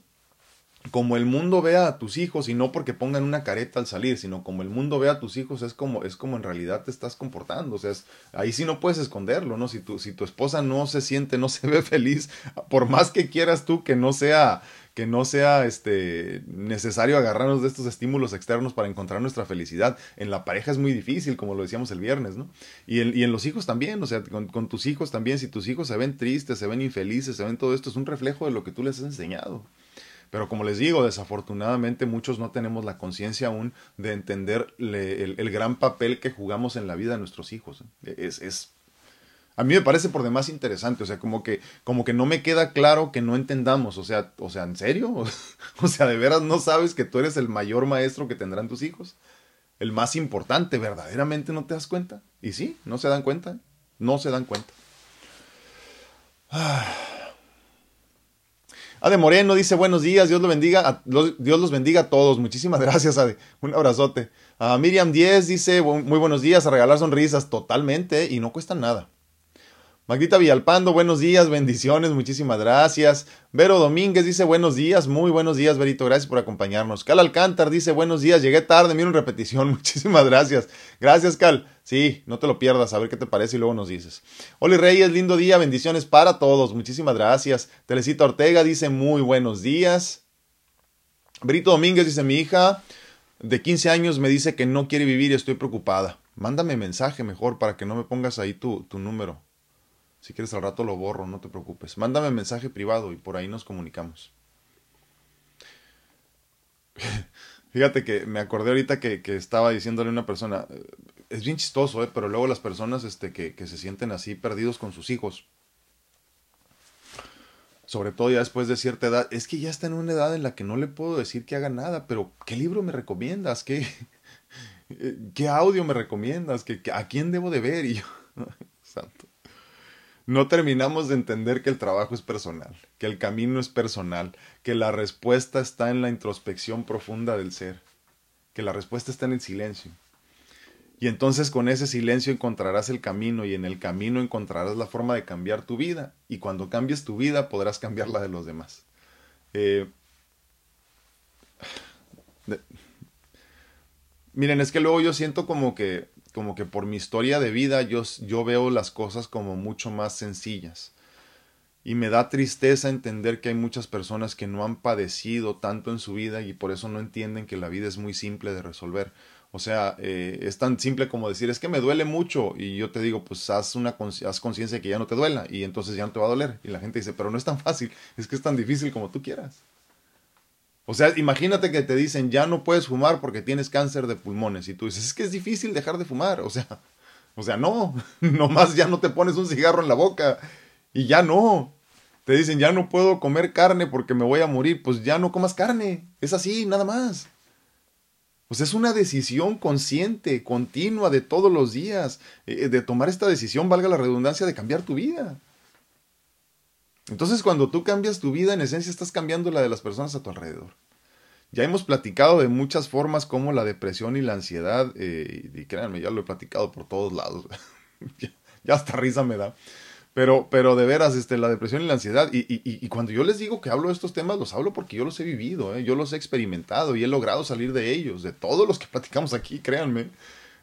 como el mundo vea a tus hijos y no porque pongan una careta al salir, sino como el mundo ve a tus hijos es como es como en realidad te estás comportando, o sea, ahí sí no puedes esconderlo, ¿no? Si tu si tu esposa no se siente, no se ve feliz, por más que quieras tú que no sea que no sea este necesario agarrarnos de estos estímulos externos para encontrar nuestra felicidad. En la pareja es muy difícil, como lo decíamos el viernes, ¿no? Y, y en los hijos también, o sea, con, con tus hijos también, si tus hijos se ven tristes, se ven infelices, se ven todo esto, es un reflejo de lo que tú les has enseñado. Pero como les digo, desafortunadamente muchos no tenemos la conciencia aún de entender el, el, gran papel que jugamos en la vida de nuestros hijos. Es, es, a mí me parece por demás interesante, o sea, como que, como que no me queda claro que no entendamos, o sea, o sea, ¿en serio? o sea, ¿de veras no sabes que tú eres el mayor maestro que tendrán tus hijos? El más importante, ¿verdaderamente no te das cuenta? Y sí, no se dan cuenta, no se dan cuenta. Ah. Ade Moreno dice buenos días, Dios, lo bendiga Dios los bendiga a todos. Muchísimas gracias, Ade. Un abrazote. A Miriam 10 dice muy buenos días, a regalar sonrisas totalmente y no cuesta nada. Magdita Villalpando, buenos días, bendiciones, muchísimas gracias. Vero Domínguez dice buenos días, muy buenos días, Verito, gracias por acompañarnos. Cal Alcántar dice buenos días, llegué tarde, mira en repetición, muchísimas gracias. Gracias, Cal. Sí, no te lo pierdas, a ver qué te parece y luego nos dices. Oli Reyes, lindo día, bendiciones para todos, muchísimas gracias. Telecita Ortega dice muy buenos días. Brito Domínguez dice mi hija de 15 años me dice que no quiere vivir y estoy preocupada. Mándame mensaje mejor para que no me pongas ahí tu, tu número. Si quieres al rato lo borro, no te preocupes. Mándame mensaje privado y por ahí nos comunicamos. Fíjate que me acordé ahorita que, estaba diciéndole a una persona, es bien chistoso, ¿eh? pero luego las personas este, que, que se sienten así perdidos con sus hijos, sobre todo ya después de cierta edad, es que ya está en una edad en la que no le puedo decir que haga nada, pero ¿qué libro me recomiendas? ¿Qué, qué audio me recomiendas? ¿Qué, ¿A quién debo de ver? Y yo, santo. no terminamos de entender que el trabajo es personal, que el camino es personal, que la respuesta está en la introspección profunda del ser, que la respuesta está en el silencio. Y entonces con ese silencio encontrarás el camino y en el camino encontrarás la forma de cambiar tu vida. Y cuando cambies tu vida podrás cambiar la de los demás. Eh, miren, es que luego yo siento como que como que por mi historia de vida yo, yo veo las cosas como mucho más sencillas. Y me da tristeza entender que hay muchas personas que no han padecido tanto en su vida y por eso no entienden que la vida es muy simple de resolver. O sea, eh, es tan simple como decir, es que me duele mucho y yo te digo, pues haz, una haz conciencia de que ya no te duela y entonces ya no te va a doler. Y la gente dice, pero no es tan fácil, es que es tan difícil como tú quieras. O sea, imagínate que te dicen, ya no puedes fumar porque tienes cáncer de pulmones. Y tú dices, es que es difícil dejar de fumar. O sea, o sea, no, nomás ya no te pones un cigarro en la boca. Y ya no. Te dicen, ya no puedo comer carne porque me voy a morir. Pues ya no comas carne. Es así, nada más. Pues es una decisión consciente, continua, de todos los días, eh, de tomar esta decisión, valga la redundancia, de cambiar tu vida. Entonces cuando tú cambias tu vida, en esencia estás cambiando la de las personas a tu alrededor. Ya hemos platicado de muchas formas como la depresión y la ansiedad, eh, y créanme, ya lo he platicado por todos lados. ya, hasta risa me da. Pero, pero de veras, este, la depresión y la ansiedad, y, y, y, cuando yo les digo que hablo de estos temas, los hablo porque yo los he vivido, ¿eh? yo los he experimentado y he logrado salir de ellos, de todos los que platicamos aquí, créanme.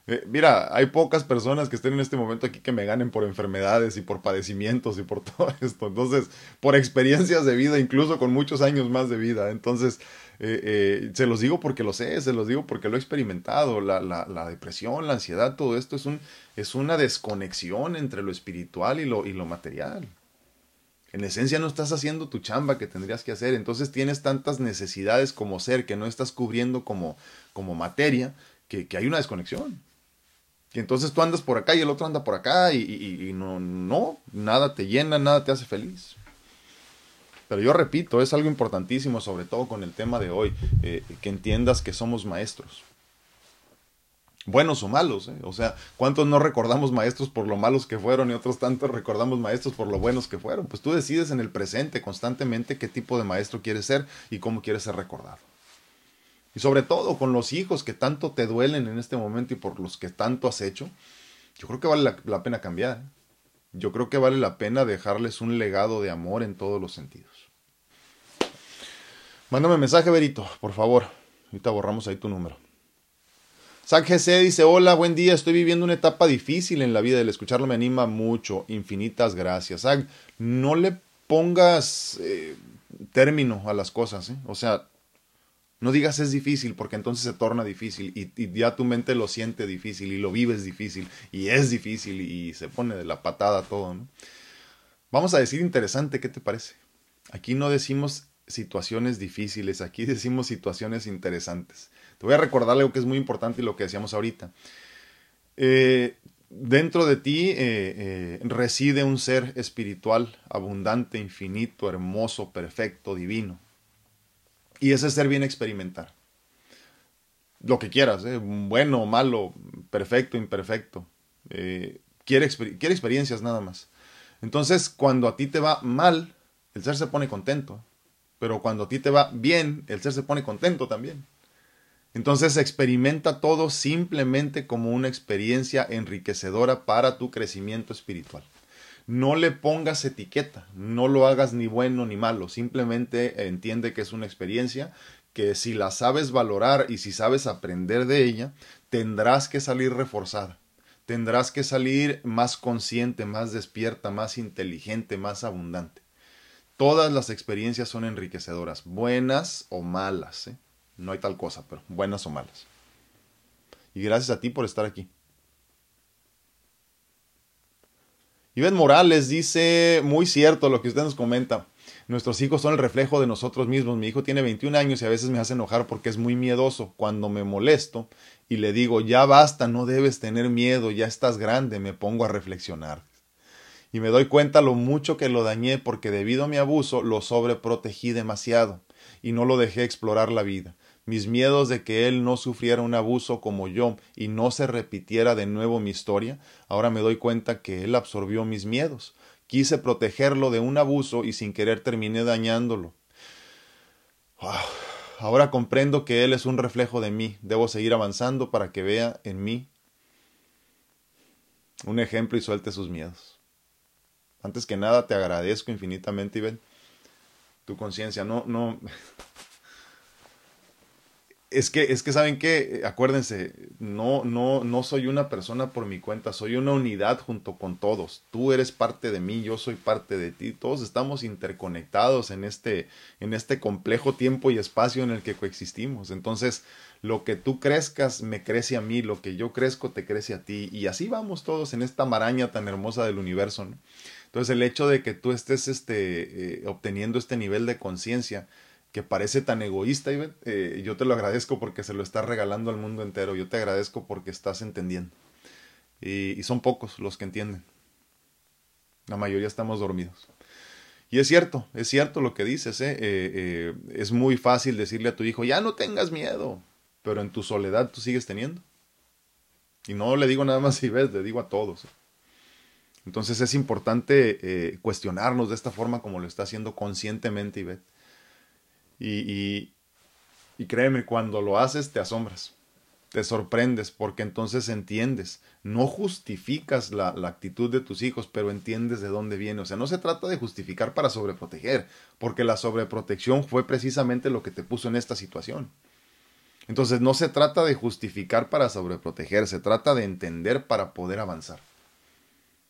Eh, mira, hay pocas personas que estén en este momento aquí que me ganen por enfermedades y por padecimientos y por todo esto. Entonces, por experiencias de vida, incluso con muchos años más de vida. Entonces, eh, eh, se los digo porque lo sé, se los digo porque lo he experimentado. La, la, la, depresión, la ansiedad, todo esto es, un, es una desconexión entre lo espiritual y lo, y lo material. En esencia no estás haciendo tu chamba que tendrías que hacer, entonces tienes tantas necesidades como ser que no estás cubriendo como, como materia, que, que hay una desconexión. Y entonces tú andas por acá y el otro anda por acá y, no, no, nada te llena, nada te hace feliz. Pero yo repito, es algo importantísimo, sobre todo con el tema de hoy, eh, que entiendas que somos maestros. Buenos o malos, ¿eh? o sea, ¿cuántos no recordamos maestros por lo malos que fueron y otros tantos recordamos maestros por lo buenos que fueron? Pues tú decides en el presente constantemente qué tipo de maestro quieres ser y cómo quieres ser recordado. Y sobre todo con los hijos que tanto te duelen en este momento y por los que tanto has hecho, yo creo que vale la, pena cambiar. Yo creo que vale la pena dejarles un legado de amor en todos los sentidos. Mándame mensaje, Berito, por favor. Ahorita borramos ahí tu número. San GC dice, hola, buen día, estoy viviendo una etapa difícil en la vida, el escucharlo me anima mucho, infinitas gracias. Zach, no le pongas eh, término a las cosas, ¿eh? o sea, no digas es difícil porque entonces se torna difícil y, ya tu mente lo siente difícil y lo vives difícil y es difícil y se pone de la patada todo. ¿no? Vamos a decir interesante, ¿qué te parece? Aquí no decimos situaciones difíciles, aquí decimos situaciones interesantes. Te voy a recordar algo que es muy importante y lo que decíamos ahorita. Eh, dentro de ti eh, eh, reside un ser espiritual, abundante, infinito, hermoso, perfecto, divino. Y ese ser bien experimentar. Lo que quieras, ¿eh? bueno, malo, perfecto, imperfecto. Eh, quiere, quiere experiencias nada más. Entonces, cuando a ti te va mal, el ser se pone contento. Pero cuando a ti te va bien, el ser se pone contento también. Entonces experimenta todo simplemente como una experiencia enriquecedora para tu crecimiento espiritual no le pongas etiqueta, no lo hagas ni bueno ni malo, simplemente entiende que es una experiencia que si la sabes valorar y si sabes aprender de ella, tendrás que salir reforzada, tendrás que salir más consciente, más despierta, más inteligente, más abundante. Todas las experiencias son enriquecedoras, buenas o malas, ¿eh? no hay tal cosa, pero buenas o malas. Y gracias a ti por estar aquí. Iván Morales dice, muy cierto lo que usted nos comenta. Nuestros hijos son el reflejo de nosotros mismos. Mi hijo tiene 21 años y a veces me hace enojar porque es muy miedoso. Cuando me molesto y le digo, ya basta, no debes tener miedo, ya estás grande, me pongo a reflexionar. Y me doy cuenta lo mucho que lo dañé porque debido a mi abuso lo sobreprotegí demasiado y no lo dejé explorar la vida mis miedos de que él no sufriera un abuso como yo y no se repitiera de nuevo mi historia, ahora me doy cuenta que él absorbió mis miedos, Quise protegerlo de un abuso y sin querer terminé dañándolo. Ah, ahora comprendo que él es un reflejo de mí. Debo seguir avanzando para que vea en mí un ejemplo y suelte sus miedos. Antes que nada, te agradezco infinitamente, Iván, tu conciencia. No, no, es que, es que saben que, acuérdense, no, no, no soy una persona por mi cuenta, soy una unidad junto con todos. Tú eres parte de mí, yo soy parte de ti. Todos estamos interconectados en este, en este complejo tiempo y espacio en el que coexistimos. Entonces, lo que tú crezcas me crece a mí, lo que yo crezco te crece a ti. Y así vamos todos en esta maraña tan hermosa del universo. Entonces, el hecho de que tú estés este, eh, obteniendo este nivel de conciencia, que parece tan egoísta, eh, yo te lo agradezco porque se lo estás regalando al mundo entero. Yo te agradezco porque estás entendiendo. Y, son pocos los que entienden. La mayoría estamos dormidos. Y es cierto, es cierto lo que dices. ¿eh? Eh, es muy fácil decirle a tu hijo, ya no tengas miedo. Pero en tu soledad tú sigues teniendo. Y no le digo nada más si ves, le digo a todos. Entonces es importante cuestionarnos de esta forma como lo está haciendo conscientemente Ivette. Y, y, créeme, cuando lo haces te asombras, te sorprendes, porque entonces entiendes. No justificas la, la, actitud de tus hijos, pero entiendes de dónde viene. O sea, no se trata de justificar para sobreproteger, porque la sobreprotección fue precisamente lo que te puso en esta situación. Entonces no se trata de justificar para sobreproteger, se trata de entender para poder avanzar.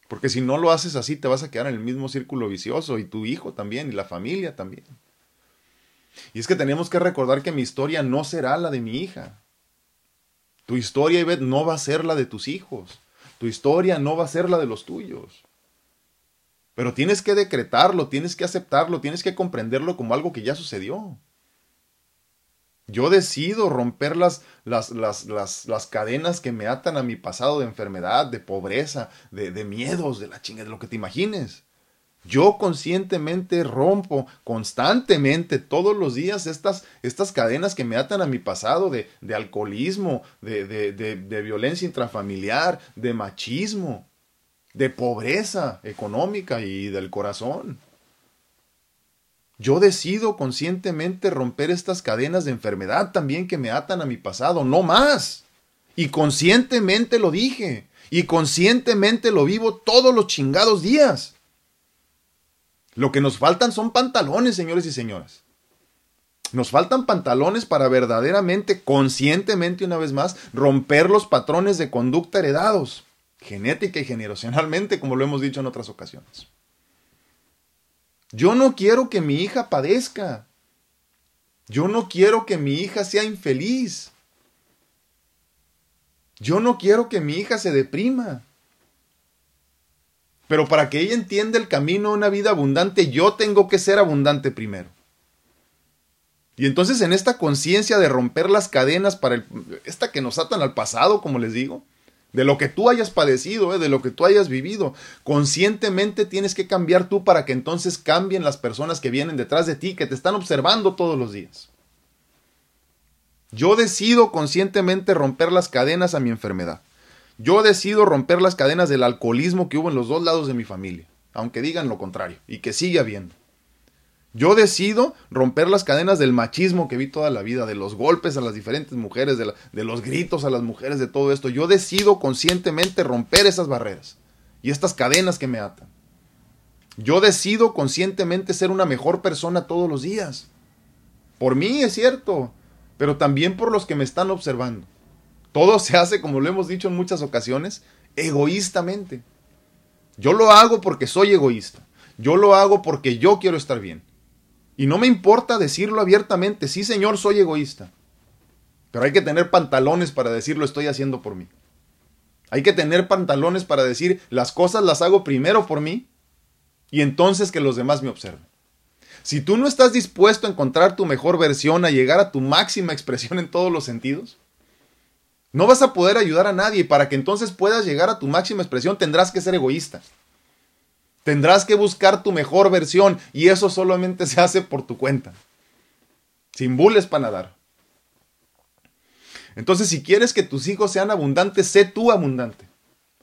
Porque si no lo haces así, te vas a quedar en el mismo círculo vicioso y tu hijo también y la familia también. Y es que tenemos que recordar que mi historia no será la de mi hija. Tu historia, Ivette, no va a ser la de tus hijos. Tu historia no va a ser la de los tuyos. Pero tienes que decretarlo, tienes que aceptarlo, tienes que comprenderlo como algo que ya sucedió. Yo decido romper las, las, las, las, cadenas que me atan a mi pasado de enfermedad, de pobreza, de, de miedos, de la chinga, de lo que te imagines. Yo conscientemente rompo constantemente todos los días estas, estas cadenas que me atan a mi pasado de, de alcoholismo, de, de, de violencia intrafamiliar, de machismo, de pobreza económica y del corazón. Yo decido conscientemente romper estas cadenas de enfermedad también que me atan a mi pasado, no más. Y conscientemente lo dije. Y conscientemente lo vivo todos los chingados días. Lo que nos faltan son pantalones, señores y señoras. Nos faltan pantalones para verdaderamente, conscientemente una vez más, romper los patrones de conducta heredados, genética y generacionalmente, como lo hemos dicho en otras ocasiones. Yo no quiero que mi hija padezca. Yo no quiero que mi hija sea infeliz. Yo no quiero que mi hija se deprima. Pero para que ella entienda el camino a una vida abundante, yo tengo que ser abundante primero. Y entonces en esta conciencia de romper las cadenas para el, esta que nos atan al pasado, como les digo, de lo que tú hayas padecido, eh, de lo que tú hayas vivido, conscientemente tienes que cambiar tú para que entonces cambien las personas que vienen detrás de ti, que te están observando todos los días. Yo decido conscientemente romper las cadenas a mi enfermedad. Yo decido romper las cadenas del alcoholismo que hubo en los dos lados de mi familia, aunque digan lo contrario, y que sigue habiendo. Yo decido romper las cadenas del machismo que vi toda la vida, de los golpes a las diferentes mujeres, de, de, los gritos a las mujeres, de todo esto. Yo decido conscientemente romper esas barreras y estas cadenas que me atan. Yo decido conscientemente ser una mejor persona todos los días. Por mí es cierto, pero también por los que me están observando. Todo se hace, como lo hemos dicho en muchas ocasiones, egoístamente. Yo lo hago porque soy egoísta. Yo lo hago porque yo quiero estar bien. Y no me importa decirlo abiertamente, sí señor, soy egoísta. Pero hay que tener pantalones para decir lo estoy haciendo por mí. Hay que tener pantalones para decir las cosas las hago primero por mí y entonces que los demás me observen. Si tú no estás dispuesto a encontrar tu mejor versión, a llegar a tu máxima expresión en todos los sentidos, no vas a poder ayudar a nadie para que entonces puedas llegar a tu máxima expresión tendrás que ser egoísta. Tendrás que buscar tu mejor versión y eso solamente se hace por tu cuenta. Sin bules para nadar. Entonces, si quieres que tus hijos sean abundantes, sé tú abundante.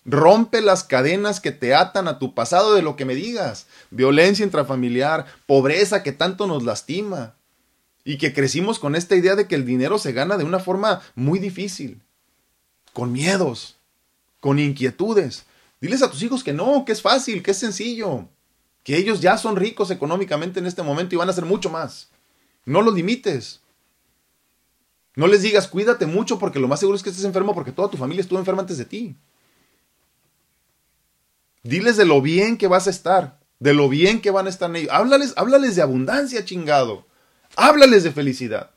Rompe las cadenas que te atan a tu pasado de lo que me digas. Violencia intrafamiliar, pobreza que tanto nos lastima. Y que crecimos con esta idea de que el dinero se gana de una forma muy difícil. Con miedos, con inquietudes. Diles a tus hijos que no, que es fácil, que es sencillo. Que ellos ya son ricos económicamente en este momento y van a hacer mucho más. No los limites. No les digas, cuídate mucho porque lo más seguro es que estés enfermo porque toda tu familia estuvo enferma antes de ti. Diles de lo bien que vas a estar, de lo bien que van a estar en ellos. Háblales, háblales de abundancia, chingado. Háblales de felicidad.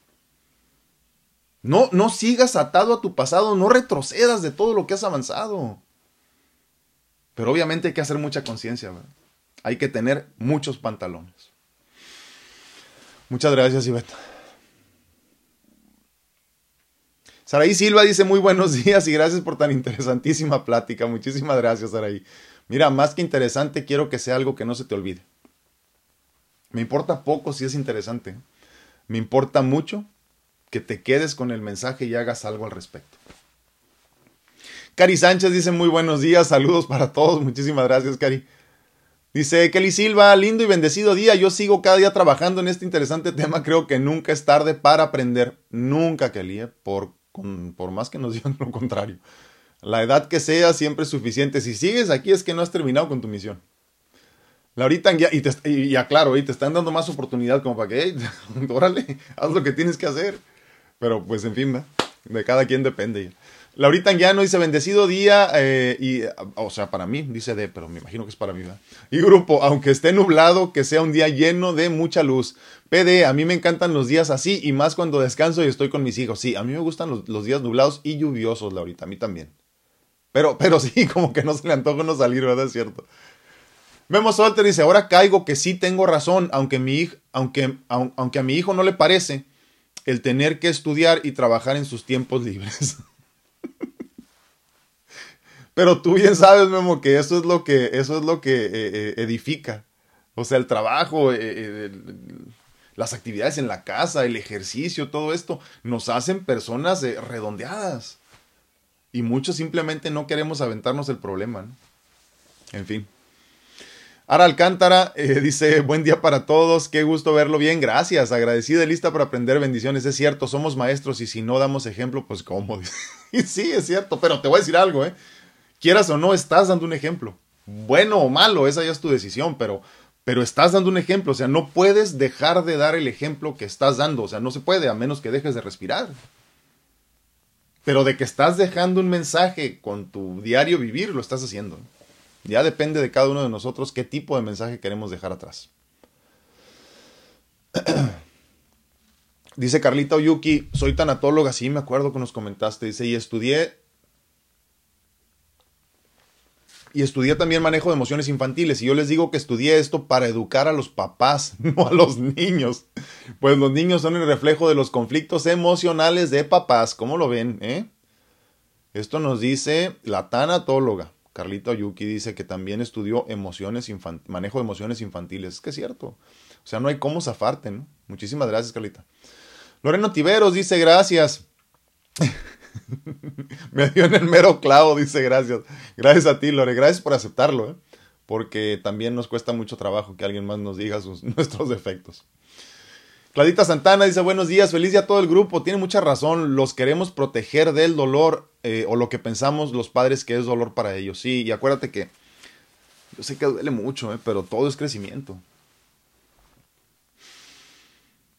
No, no sigas atado a tu pasado, no retrocedas de todo lo que has avanzado. Pero obviamente hay que hacer mucha conciencia, hay que tener muchos pantalones. Muchas gracias, Iveta. Saraí Silva dice muy buenos días y gracias por tan interesantísima plática. Muchísimas gracias, Saraí. Mira, más que interesante, quiero que sea algo que no se te olvide. Me importa poco si es interesante. Me importa mucho que te quedes con el mensaje y hagas algo al respecto. Cari Sánchez dice muy buenos días, saludos para todos, muchísimas gracias Cari. Dice Kelly Silva, lindo y bendecido día, yo sigo cada día trabajando en este interesante tema, creo que nunca es tarde para aprender, nunca Kelly, ¿eh? por, por más que nos digan lo contrario. La edad que sea siempre es suficiente. Si sigues aquí es que no has terminado con tu misión. Laurita, y, te, y, aclaro, y te están dando más oportunidad como para que, órale, haz lo que tienes que hacer. Pero pues en fin, de cada quien depende. Laurita Anguiano dice, bendecido día, eh, y, o sea, para mí, dice de, pero me imagino que es para mí. ¿verdad? Y grupo, aunque esté nublado, que sea un día lleno de mucha luz. PD, a mí me encantan los días así, y más cuando descanso y estoy con mis hijos. Sí, a mí me gustan los, los días nublados y lluviosos, Laurita, a mí también. Pero, pero sí, como que no se le antoja no salir, ¿verdad? Es cierto. Memo Solter dice, ahora caigo que sí tengo razón, aunque, mi, aunque, aunque a mi hijo no le parece el tener que estudiar y trabajar en sus tiempos libres. Pero tú bien sabes, Memo, que eso es lo que, eso es lo que eh, eh, edifica. O sea, el trabajo, eh, las actividades en la casa, el ejercicio, todo esto, nos hacen personas redondeadas. Y muchos simplemente no queremos aventarnos el problema. En fin. Ara Alcántara eh, dice, buen día para todos, qué gusto verlo bien, gracias, agradecida y lista para aprender bendiciones, es cierto, somos maestros y si no damos ejemplo, pues cómo. sí, es cierto, pero te voy a decir algo, ¿eh? Quieras o no, estás dando un ejemplo. Bueno o malo, esa ya es tu decisión, pero, pero estás dando un ejemplo, o sea, no puedes dejar de dar el ejemplo que estás dando, o sea, no se puede a menos que dejes de respirar. Pero de que estás dejando un mensaje con tu diario vivir, lo estás haciendo. Ya depende de cada uno de nosotros qué tipo de mensaje queremos dejar atrás. Dice Carlita Oyuki, soy tanatóloga, sí me acuerdo que nos comentaste, dice, y estudié y estudié también manejo de emociones infantiles. Y yo les digo que estudié esto para educar a los papás, no a los niños. Pues los niños son el reflejo de los conflictos emocionales de papás. ¿Cómo lo ven? Eh? Esto nos dice la tanatóloga. Carlita Yuki dice que también estudió emociones manejo de emociones infantiles. Es que es cierto. O sea, no hay cómo zafarte, ¿no? Muchísimas gracias, Carlita. Loreno Tiveros dice gracias. Me dio en el mero clavo, dice gracias. Gracias a ti, Lore. Gracias por aceptarlo, ¿eh? porque también nos cuesta mucho trabajo que alguien más nos diga sus, nuestros defectos. Cladita Santana dice buenos días, feliz día a todo el grupo. Tiene mucha razón, los queremos proteger del dolor eh, o lo que pensamos los padres que es dolor para ellos. Sí, y acuérdate que yo sé que duele mucho, ¿eh? pero todo es crecimiento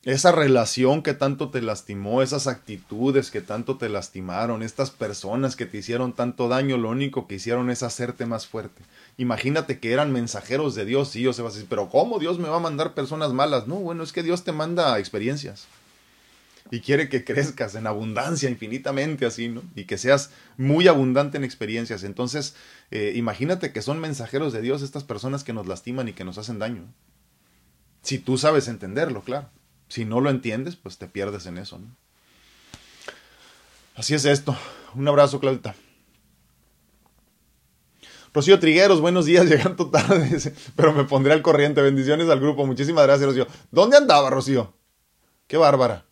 esa relación que tanto te lastimó, esas actitudes que tanto te lastimaron, estas personas que te hicieron tanto daño, lo único que hicieron es hacerte más fuerte. Imagínate que eran mensajeros de Dios, y yo se va a decir, pero ¿cómo Dios me va a mandar personas malas? No, bueno, es que Dios te manda experiencias y quiere que crezcas en abundancia infinitamente así, ¿no? Y que seas muy abundante en experiencias. Entonces, eh, imagínate que son mensajeros de Dios estas personas que nos lastiman y que nos hacen daño. Si tú sabes entenderlo, claro si no lo entiendes, pues te pierdes en eso. ¿no? Así es esto. Un abrazo, Claudita. Rocío Trigueros, buenos días, llegando tarde, pero me pondré al corriente. Bendiciones al grupo. Muchísimas gracias, Rocío. ¿Dónde andaba, Rocío? Qué bárbara.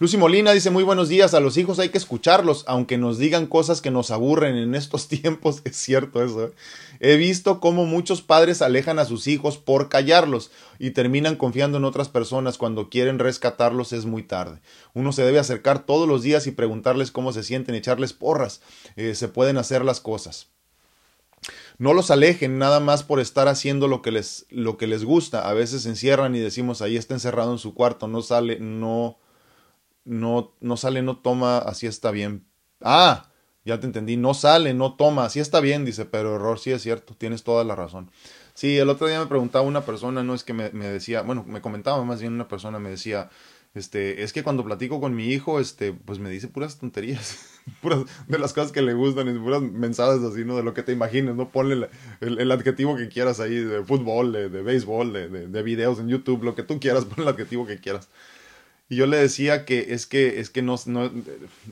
Lucy Molina dice muy buenos días, a los hijos hay que escucharlos, aunque nos digan cosas que nos aburren en estos tiempos, es cierto eso. ¿eh? He visto cómo muchos padres alejan a sus hijos por callarlos y terminan confiando en otras personas cuando quieren rescatarlos es muy tarde. Uno se debe acercar todos los días y preguntarles cómo se sienten, echarles porras, eh, se pueden hacer las cosas. No los alejen nada más por estar haciendo lo que les, lo que les gusta. A veces se encierran y decimos ahí está encerrado en su cuarto, no sale, no no, no sale, no toma, así está bien. Ah, ya te entendí, no sale, no toma, así está bien, dice, pero error, sí es cierto, tienes toda la razón. Sí, el otro día me preguntaba una persona, no es que me, me decía, bueno, me comentaba más bien una persona, me decía, este, es que cuando platico con mi hijo, este, pues me dice puras tonterías, puras de las cosas que le gustan, y puras mensajes así, ¿no? De lo que te imagines, ¿no? Ponle el, adjetivo que quieras ahí, de fútbol, de, de béisbol, de, de, de, videos en YouTube, lo que tú quieras, pon el adjetivo que quieras. Y yo le decía que es que, es que no,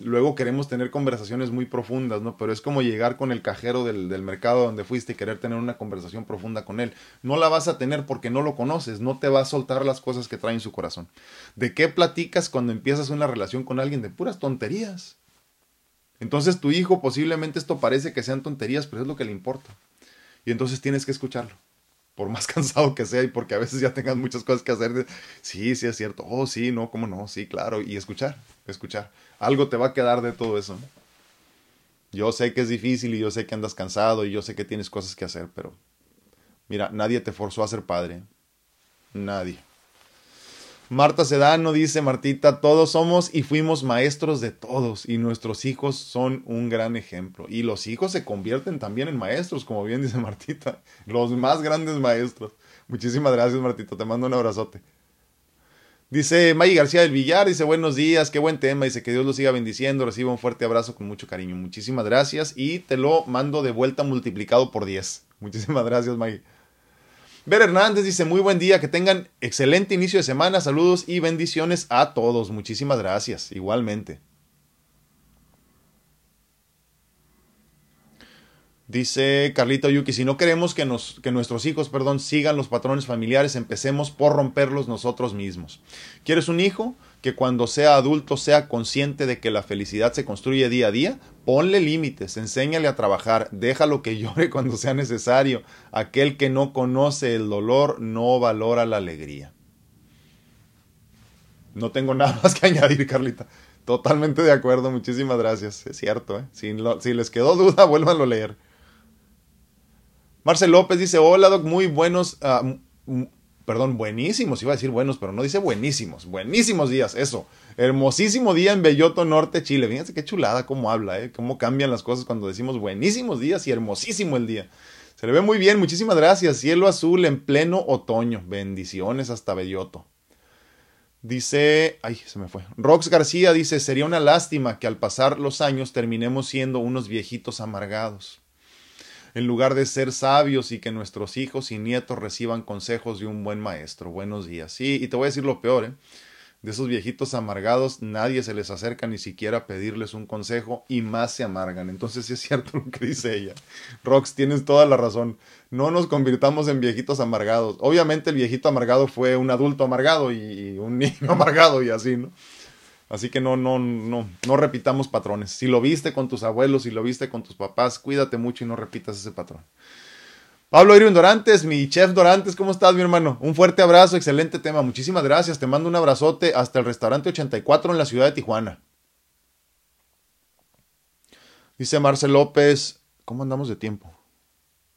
luego queremos tener conversaciones muy profundas, ¿no? Pero es como llegar con el cajero del, del, mercado donde fuiste y querer tener una conversación profunda con él. No la vas a tener porque no lo conoces, no te va a soltar las cosas que trae en su corazón. ¿De qué platicas cuando empiezas una relación con alguien? De puras tonterías. Entonces tu hijo posiblemente esto parece que sean tonterías, pero es lo que le importa. Y entonces tienes que escucharlo por más cansado que sea y porque a veces ya tengas muchas cosas que hacer. Sí, sí es cierto. Oh, sí, no, cómo no, sí, claro. Y escuchar, escuchar. Algo te va a quedar de todo eso. Yo sé que es difícil y yo sé que andas cansado y yo sé que tienes cosas que hacer, pero mira, nadie te forzó a ser padre. Nadie. Marta Sedano dice, Martita, todos somos y fuimos maestros de todos y nuestros hijos son un gran ejemplo. Y los hijos se convierten también en maestros, como bien dice Martita, los más grandes maestros. Muchísimas gracias, Martita, te mando un abrazote. Dice May García del Villar, dice buenos días, qué buen tema, dice que Dios lo siga bendiciendo, reciba un fuerte abrazo con mucho cariño. Muchísimas gracias y te lo mando de vuelta multiplicado por 10. Muchísimas gracias, May. Ver Hernández dice, muy buen día, que tengan excelente inicio de semana, saludos y bendiciones a todos. Muchísimas gracias, igualmente. Dice Carlita Yuki, si no queremos que, nos, que nuestros hijos perdón, sigan los patrones familiares, empecemos por romperlos nosotros mismos. ¿Quieres un hijo? Que cuando sea adulto sea consciente de que la felicidad se construye día a día, ponle límites, enséñale a trabajar, déjalo que llore cuando sea necesario. Aquel que no conoce el dolor no valora la alegría. No tengo nada más que añadir, Carlita. Totalmente de acuerdo, muchísimas gracias. Es cierto, ¿eh? si, si les quedó duda, vuélvanlo a leer. Marcel López dice, hola Doc, muy buenos, uh, perdón, buenísimos, iba a decir buenos, pero no dice buenísimos, buenísimos días, eso. Hermosísimo día en Belloto Norte, Chile. Fíjense qué chulada cómo habla, ¿eh? cómo cambian las cosas cuando decimos buenísimos días y hermosísimo el día. Se le ve muy bien, muchísimas gracias. Cielo azul en pleno otoño. Bendiciones hasta Belloto. Dice, ay, se me fue. Rox García dice, sería una lástima que al pasar los años terminemos siendo unos viejitos amargados en lugar de ser sabios y que nuestros hijos y nietos reciban consejos de un buen maestro. Buenos días. Sí, y te voy a decir lo peor, ¿eh? De esos viejitos amargados, nadie se les acerca ni siquiera a pedirles un consejo y más se amargan. Entonces sí es cierto lo que dice ella. Rox, tienes toda la razón. No nos convirtamos en viejitos amargados. Obviamente el viejito amargado fue un adulto amargado y un niño amargado y así, ¿no? Así que no, no, no, no repitamos patrones. Si lo viste con tus abuelos, si lo viste con tus papás, cuídate mucho y no repitas ese patrón. Pablo Irwin Dorantes, mi chef Dorantes, ¿cómo estás, mi hermano? Un fuerte abrazo, excelente tema. Muchísimas gracias. Te mando un abrazote hasta el restaurante 84 en la ciudad de Tijuana. Dice Marcel López, ¿cómo andamos de tiempo?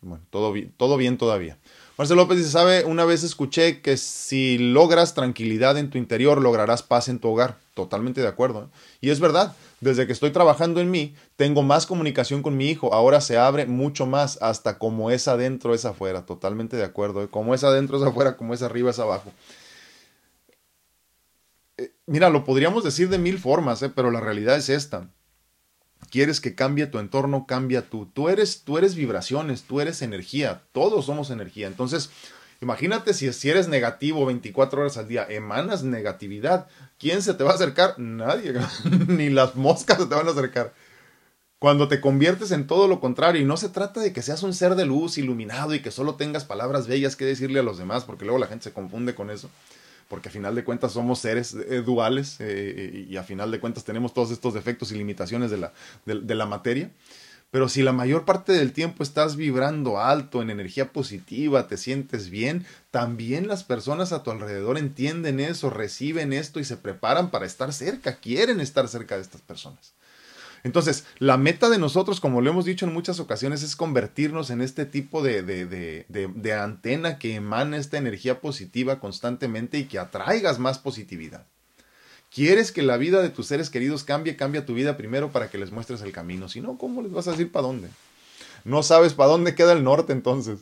Bueno, todo todo bien todavía. Marcel López dice, sabe, una vez escuché que si logras tranquilidad en tu interior, lograrás paz en tu hogar. Totalmente de acuerdo. ¿eh? Y es verdad, desde que estoy trabajando en mí, tengo más comunicación con mi hijo. Ahora se abre mucho más, hasta como es adentro, es afuera. Totalmente de acuerdo. ¿eh? Como es adentro, es afuera, como es arriba, es abajo. Eh, mira, lo podríamos decir de mil formas, pero la realidad es esta quieres que cambie tu entorno, cambia tú. Tú eres, tú eres vibraciones, tú eres energía, todos somos energía. Entonces, imagínate si, si eres negativo 24 horas al día, emanas negatividad. ¿Quién se te va a acercar? Nadie, ni las moscas se te van a acercar. Cuando te conviertes en todo lo contrario, y no se trata de que seas un ser de luz iluminado y que solo tengas palabras bellas que decirle a los demás, porque luego la gente se confunde con eso porque a final de cuentas somos seres eh, duales eh, y a final de cuentas tenemos todos estos defectos y limitaciones de la, de la materia. Pero si la mayor parte del tiempo estás vibrando alto, en energía positiva, te sientes bien, también las personas a tu alrededor entienden eso, reciben esto y se preparan para estar cerca, quieren estar cerca de estas personas. Entonces, la meta de nosotros, como lo hemos dicho en muchas ocasiones, es convertirnos en este tipo de, de, de, de, antena que emana esta energía positiva constantemente y que atraigas más positividad. ¿Quieres que la vida de tus seres queridos cambie? Cambia tu vida primero para que les muestres el camino. Si no, ¿cómo les vas a decir para dónde? No sabes para dónde queda el norte entonces.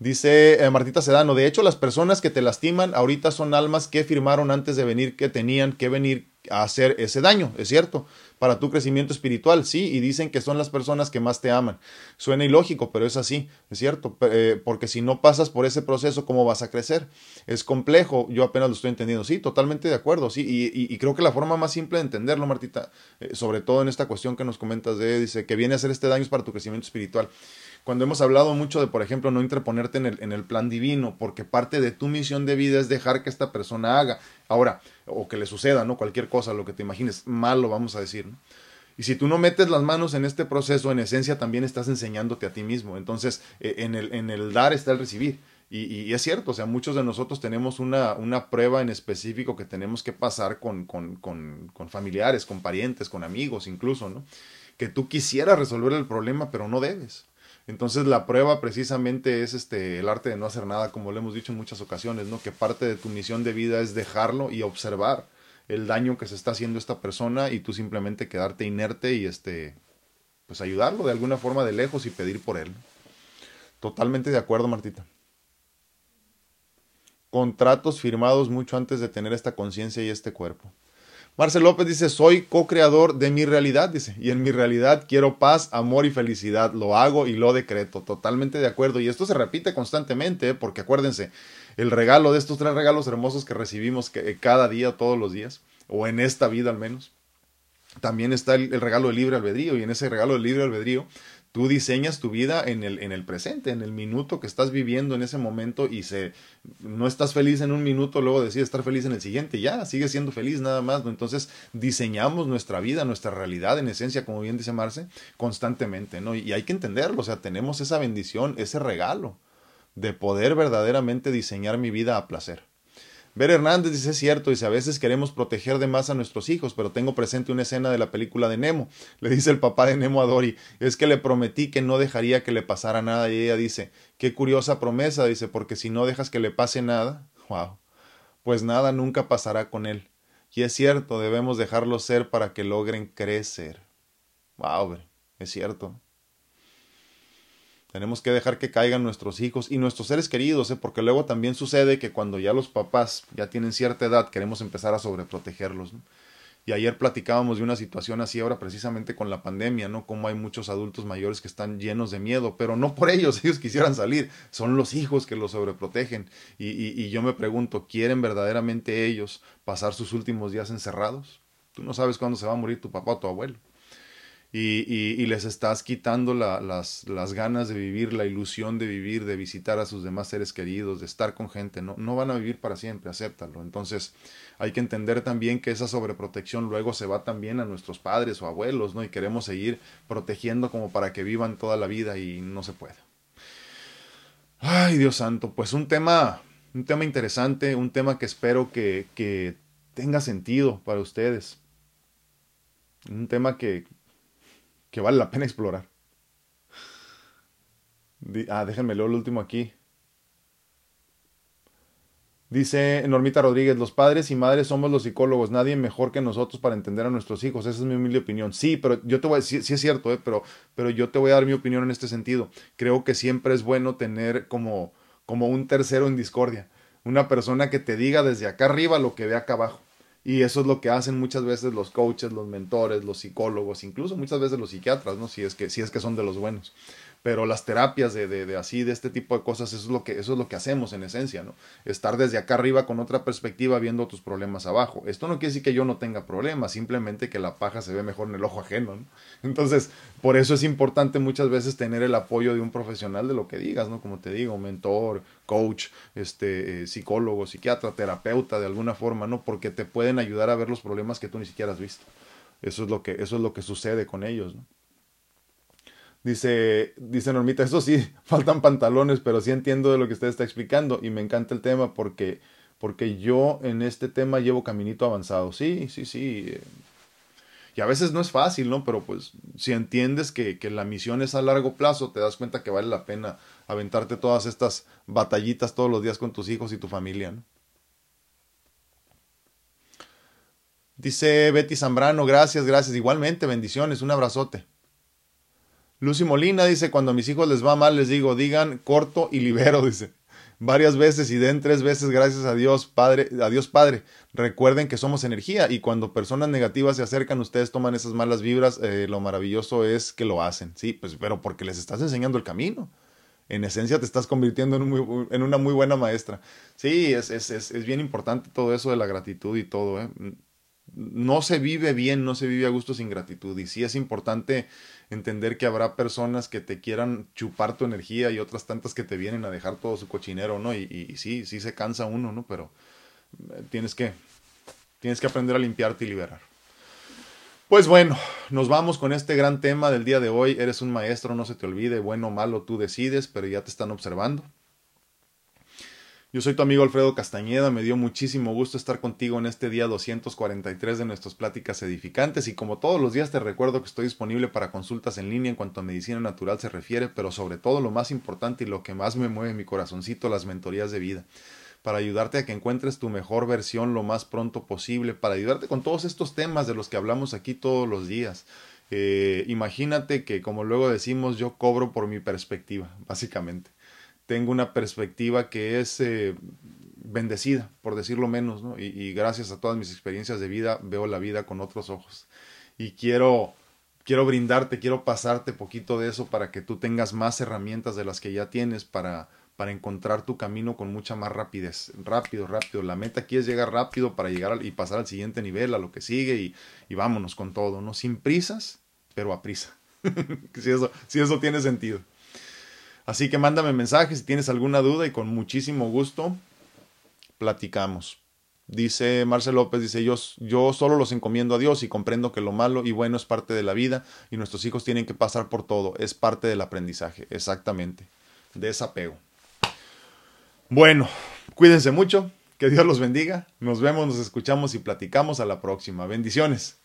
Dice eh, Martita Sedano, de hecho las personas que te lastiman ahorita son almas que firmaron antes de venir que tenían que venir hacer ese daño, es cierto, para tu crecimiento espiritual, sí, y dicen que son las personas que más te aman. Suena ilógico, pero es así, es cierto, eh, porque si no pasas por ese proceso, ¿cómo vas a crecer? Es complejo, yo apenas lo estoy entendiendo, sí, totalmente de acuerdo, sí, y, creo que la forma más simple de entenderlo, Martita, eh, sobre todo en esta cuestión que nos comentas de, dice, que viene a hacer este daño es para tu crecimiento espiritual cuando hemos hablado mucho de, por ejemplo, no interponerte en el plan divino, porque parte de tu misión de vida es dejar que esta persona haga. Ahora, o que le suceda, ¿no? Cualquier cosa, lo que te imagines, malo, vamos a decir, ¿no? Y si tú no metes las manos en este proceso, en esencia también estás enseñándote a ti mismo. Entonces, e, en el, en el dar está el recibir. Y, es cierto, o sea, muchos de nosotros tenemos una, una prueba en específico que tenemos que pasar con, con, con, con familiares, con parientes, con amigos incluso, ¿no? Que tú quisieras resolver el problema, pero no debes. Entonces la prueba precisamente es este el arte de no hacer nada, como lo hemos dicho en muchas ocasiones, ¿no? Que parte de tu misión de vida es dejarlo y observar el daño que se está haciendo esta persona y tú simplemente quedarte inerte y este pues ayudarlo de alguna forma de lejos y pedir por él. Totalmente de acuerdo, Martita. Contratos firmados mucho antes de tener esta conciencia y este cuerpo. Marcel López dice, soy co-creador de mi realidad, dice, y en mi realidad quiero paz, amor y felicidad, lo hago y lo decreto, totalmente de acuerdo, y esto se repite constantemente, ¿eh? porque acuérdense, el regalo de estos tres regalos hermosos que recibimos eh, cada día, todos los días, o en esta vida al menos, también está el, el regalo del libre albedrío, y en ese regalo del libre albedrío Tú diseñas tu vida en el, en el presente, en el minuto que estás viviendo en ese momento y se, no estás feliz en un minuto, luego decides estar feliz en el siguiente, ya, sigues siendo feliz nada más. ¿no? Entonces diseñamos nuestra vida, nuestra realidad en esencia, como bien dice Marce, constantemente, ¿no? Y hay que entenderlo, o sea, tenemos esa bendición, ese regalo de poder verdaderamente diseñar mi vida a placer. Ver Hernández dice, es cierto, dice, a veces queremos proteger de más a nuestros hijos, pero tengo presente una escena de la película de Nemo. Le dice el papá de Nemo a Dory, es que le prometí que no dejaría que le pasara nada y ella dice, qué curiosa promesa, dice, porque si no dejas que le pase nada, wow, pues nada nunca pasará con él. Y es cierto, debemos dejarlo ser para que logren crecer. Wow, es cierto. Tenemos que dejar que caigan nuestros hijos y nuestros seres queridos, ¿eh? porque luego también sucede que cuando ya los papás ya tienen cierta edad, queremos empezar a sobreprotegerlos. Y ayer platicábamos de una situación así ahora precisamente con la pandemia, ¿no? Como hay muchos adultos mayores que están llenos de miedo, pero no por ellos, ellos quisieran salir, son los hijos que los sobreprotegen. Y, y, y yo me pregunto, ¿quieren verdaderamente ellos pasar sus últimos días encerrados? Tú no sabes cuándo se va a morir tu papá o tu abuelo y, y, les estás quitando la, las, las, ganas de vivir, la ilusión de vivir, de visitar a sus demás seres queridos, de estar con gente. No, no van a vivir para siempre, acéptalo. Entonces hay que entender también que esa sobreprotección luego se va también a nuestros padres o abuelos, ¿no? Y queremos seguir protegiendo como para que vivan toda la vida y no se puede. Ay, Dios santo, pues un tema, un tema interesante, un tema que espero que, que tenga sentido para ustedes. Un tema que, que vale la pena explorar. Ah, déjenme leer el último aquí. Dice Normita Rodríguez, los padres y madres somos los psicólogos, nadie mejor que nosotros para entender a nuestros hijos. Esa es mi humilde opinión. Sí, pero yo te voy a decir, sí es cierto, eh, pero, pero yo te voy a dar mi opinión en este sentido. Creo que siempre es bueno tener como, como un tercero en discordia, una persona que te diga desde acá arriba lo que ve acá abajo. Y eso es lo que hacen muchas veces los coaches, los mentores, los psicólogos, incluso muchas veces los psiquiatras, ¿no? Si es que, si es que son de los buenos. Pero las terapias de, de, de, así, de este tipo de cosas, eso es, lo que, eso es lo que hacemos en esencia, ¿no? Estar desde acá arriba con otra perspectiva viendo tus problemas abajo. Esto no quiere decir que yo no tenga problemas, simplemente que la paja se ve mejor en el ojo ajeno, ¿no? Entonces, por eso es importante muchas veces tener el apoyo de un profesional de lo que digas, ¿no? Como te digo, mentor, coach, este, eh, psicólogo, psiquiatra, terapeuta, de alguna forma, ¿no? Porque te pueden ayudar a ver los problemas que tú ni siquiera has visto. Eso es lo que, eso es lo que sucede con ellos, ¿no? Dice, dice Normita, eso sí, faltan pantalones, pero sí entiendo de lo que usted está explicando y me encanta el tema porque, porque yo en este tema llevo caminito avanzado. Sí, sí, sí. Eh, y a veces no es fácil, ¿no? Pero pues si entiendes que, que la misión es a largo plazo, te das cuenta que vale la pena aventarte todas estas batallitas todos los días con tus hijos y tu familia, ¿no? Dice Betty Zambrano, gracias, gracias. Igualmente, bendiciones, un abrazote. Lucy Molina dice, cuando a mis hijos les va mal, les digo, digan corto y libero, dice. Varias veces y den tres veces gracias a Dios Padre, a Dios Padre. Recuerden que somos energía y cuando personas negativas se acercan, ustedes toman esas malas vibras, eh, lo maravilloso es que lo hacen, sí, pues, pero porque les estás enseñando el camino. En esencia te estás convirtiendo en, una muy buena maestra. Sí, es, es, es, es, bien importante todo eso de la gratitud y todo. ¿eh? No se vive bien, no se vive a gusto sin gratitud. Y sí es importante entender que habrá personas que te quieran chupar tu energía y otras tantas que te vienen a dejar todo su cochinero, ¿no? Y, sí, sí se cansa uno, ¿no? Pero eh, tienes que, tienes que aprender a limpiarte y liberar. Pues bueno, nos vamos con este gran tema del día de hoy. Eres un maestro, no se te olvide, bueno o malo tú decides, pero ya te están observando. Yo soy tu amigo Alfredo Castañeda, me dio muchísimo gusto estar contigo en este día 243 de nuestras pláticas edificantes y como todos los días te recuerdo que estoy disponible para consultas en línea en cuanto a medicina natural se refiere, pero sobre todo lo más importante y lo que más me mueve mi corazoncito, las mentorías de vida, para ayudarte a que encuentres tu mejor versión lo más pronto posible, para ayudarte con todos estos temas de los que hablamos aquí todos los días. Eh, imagínate que como luego decimos yo cobro por mi perspectiva, básicamente tengo una perspectiva que es eh, bendecida, por decirlo menos, ¿no? Y, y, gracias a todas mis experiencias de vida veo la vida con otros ojos. Y quiero, quiero brindarte, quiero pasarte poquito de eso para que tú tengas más herramientas de las que ya tienes para, para encontrar tu camino con mucha más rapidez. Rápido, rápido. La meta aquí es llegar rápido para llegar al, y pasar al siguiente nivel, a lo que sigue y, y vámonos con todo, ¿no? Sin prisas, pero a prisa. si, eso, si eso tiene sentido. Así que mándame mensajes si tienes alguna duda y con muchísimo gusto platicamos. Dice Marcel López, dice yo, yo solo los encomiendo a Dios y comprendo que lo malo y bueno es parte de la vida y nuestros hijos tienen que pasar por todo, es parte del aprendizaje, exactamente, desapego. Bueno, cuídense mucho, que Dios los bendiga, nos vemos, nos escuchamos y platicamos a la próxima. Bendiciones.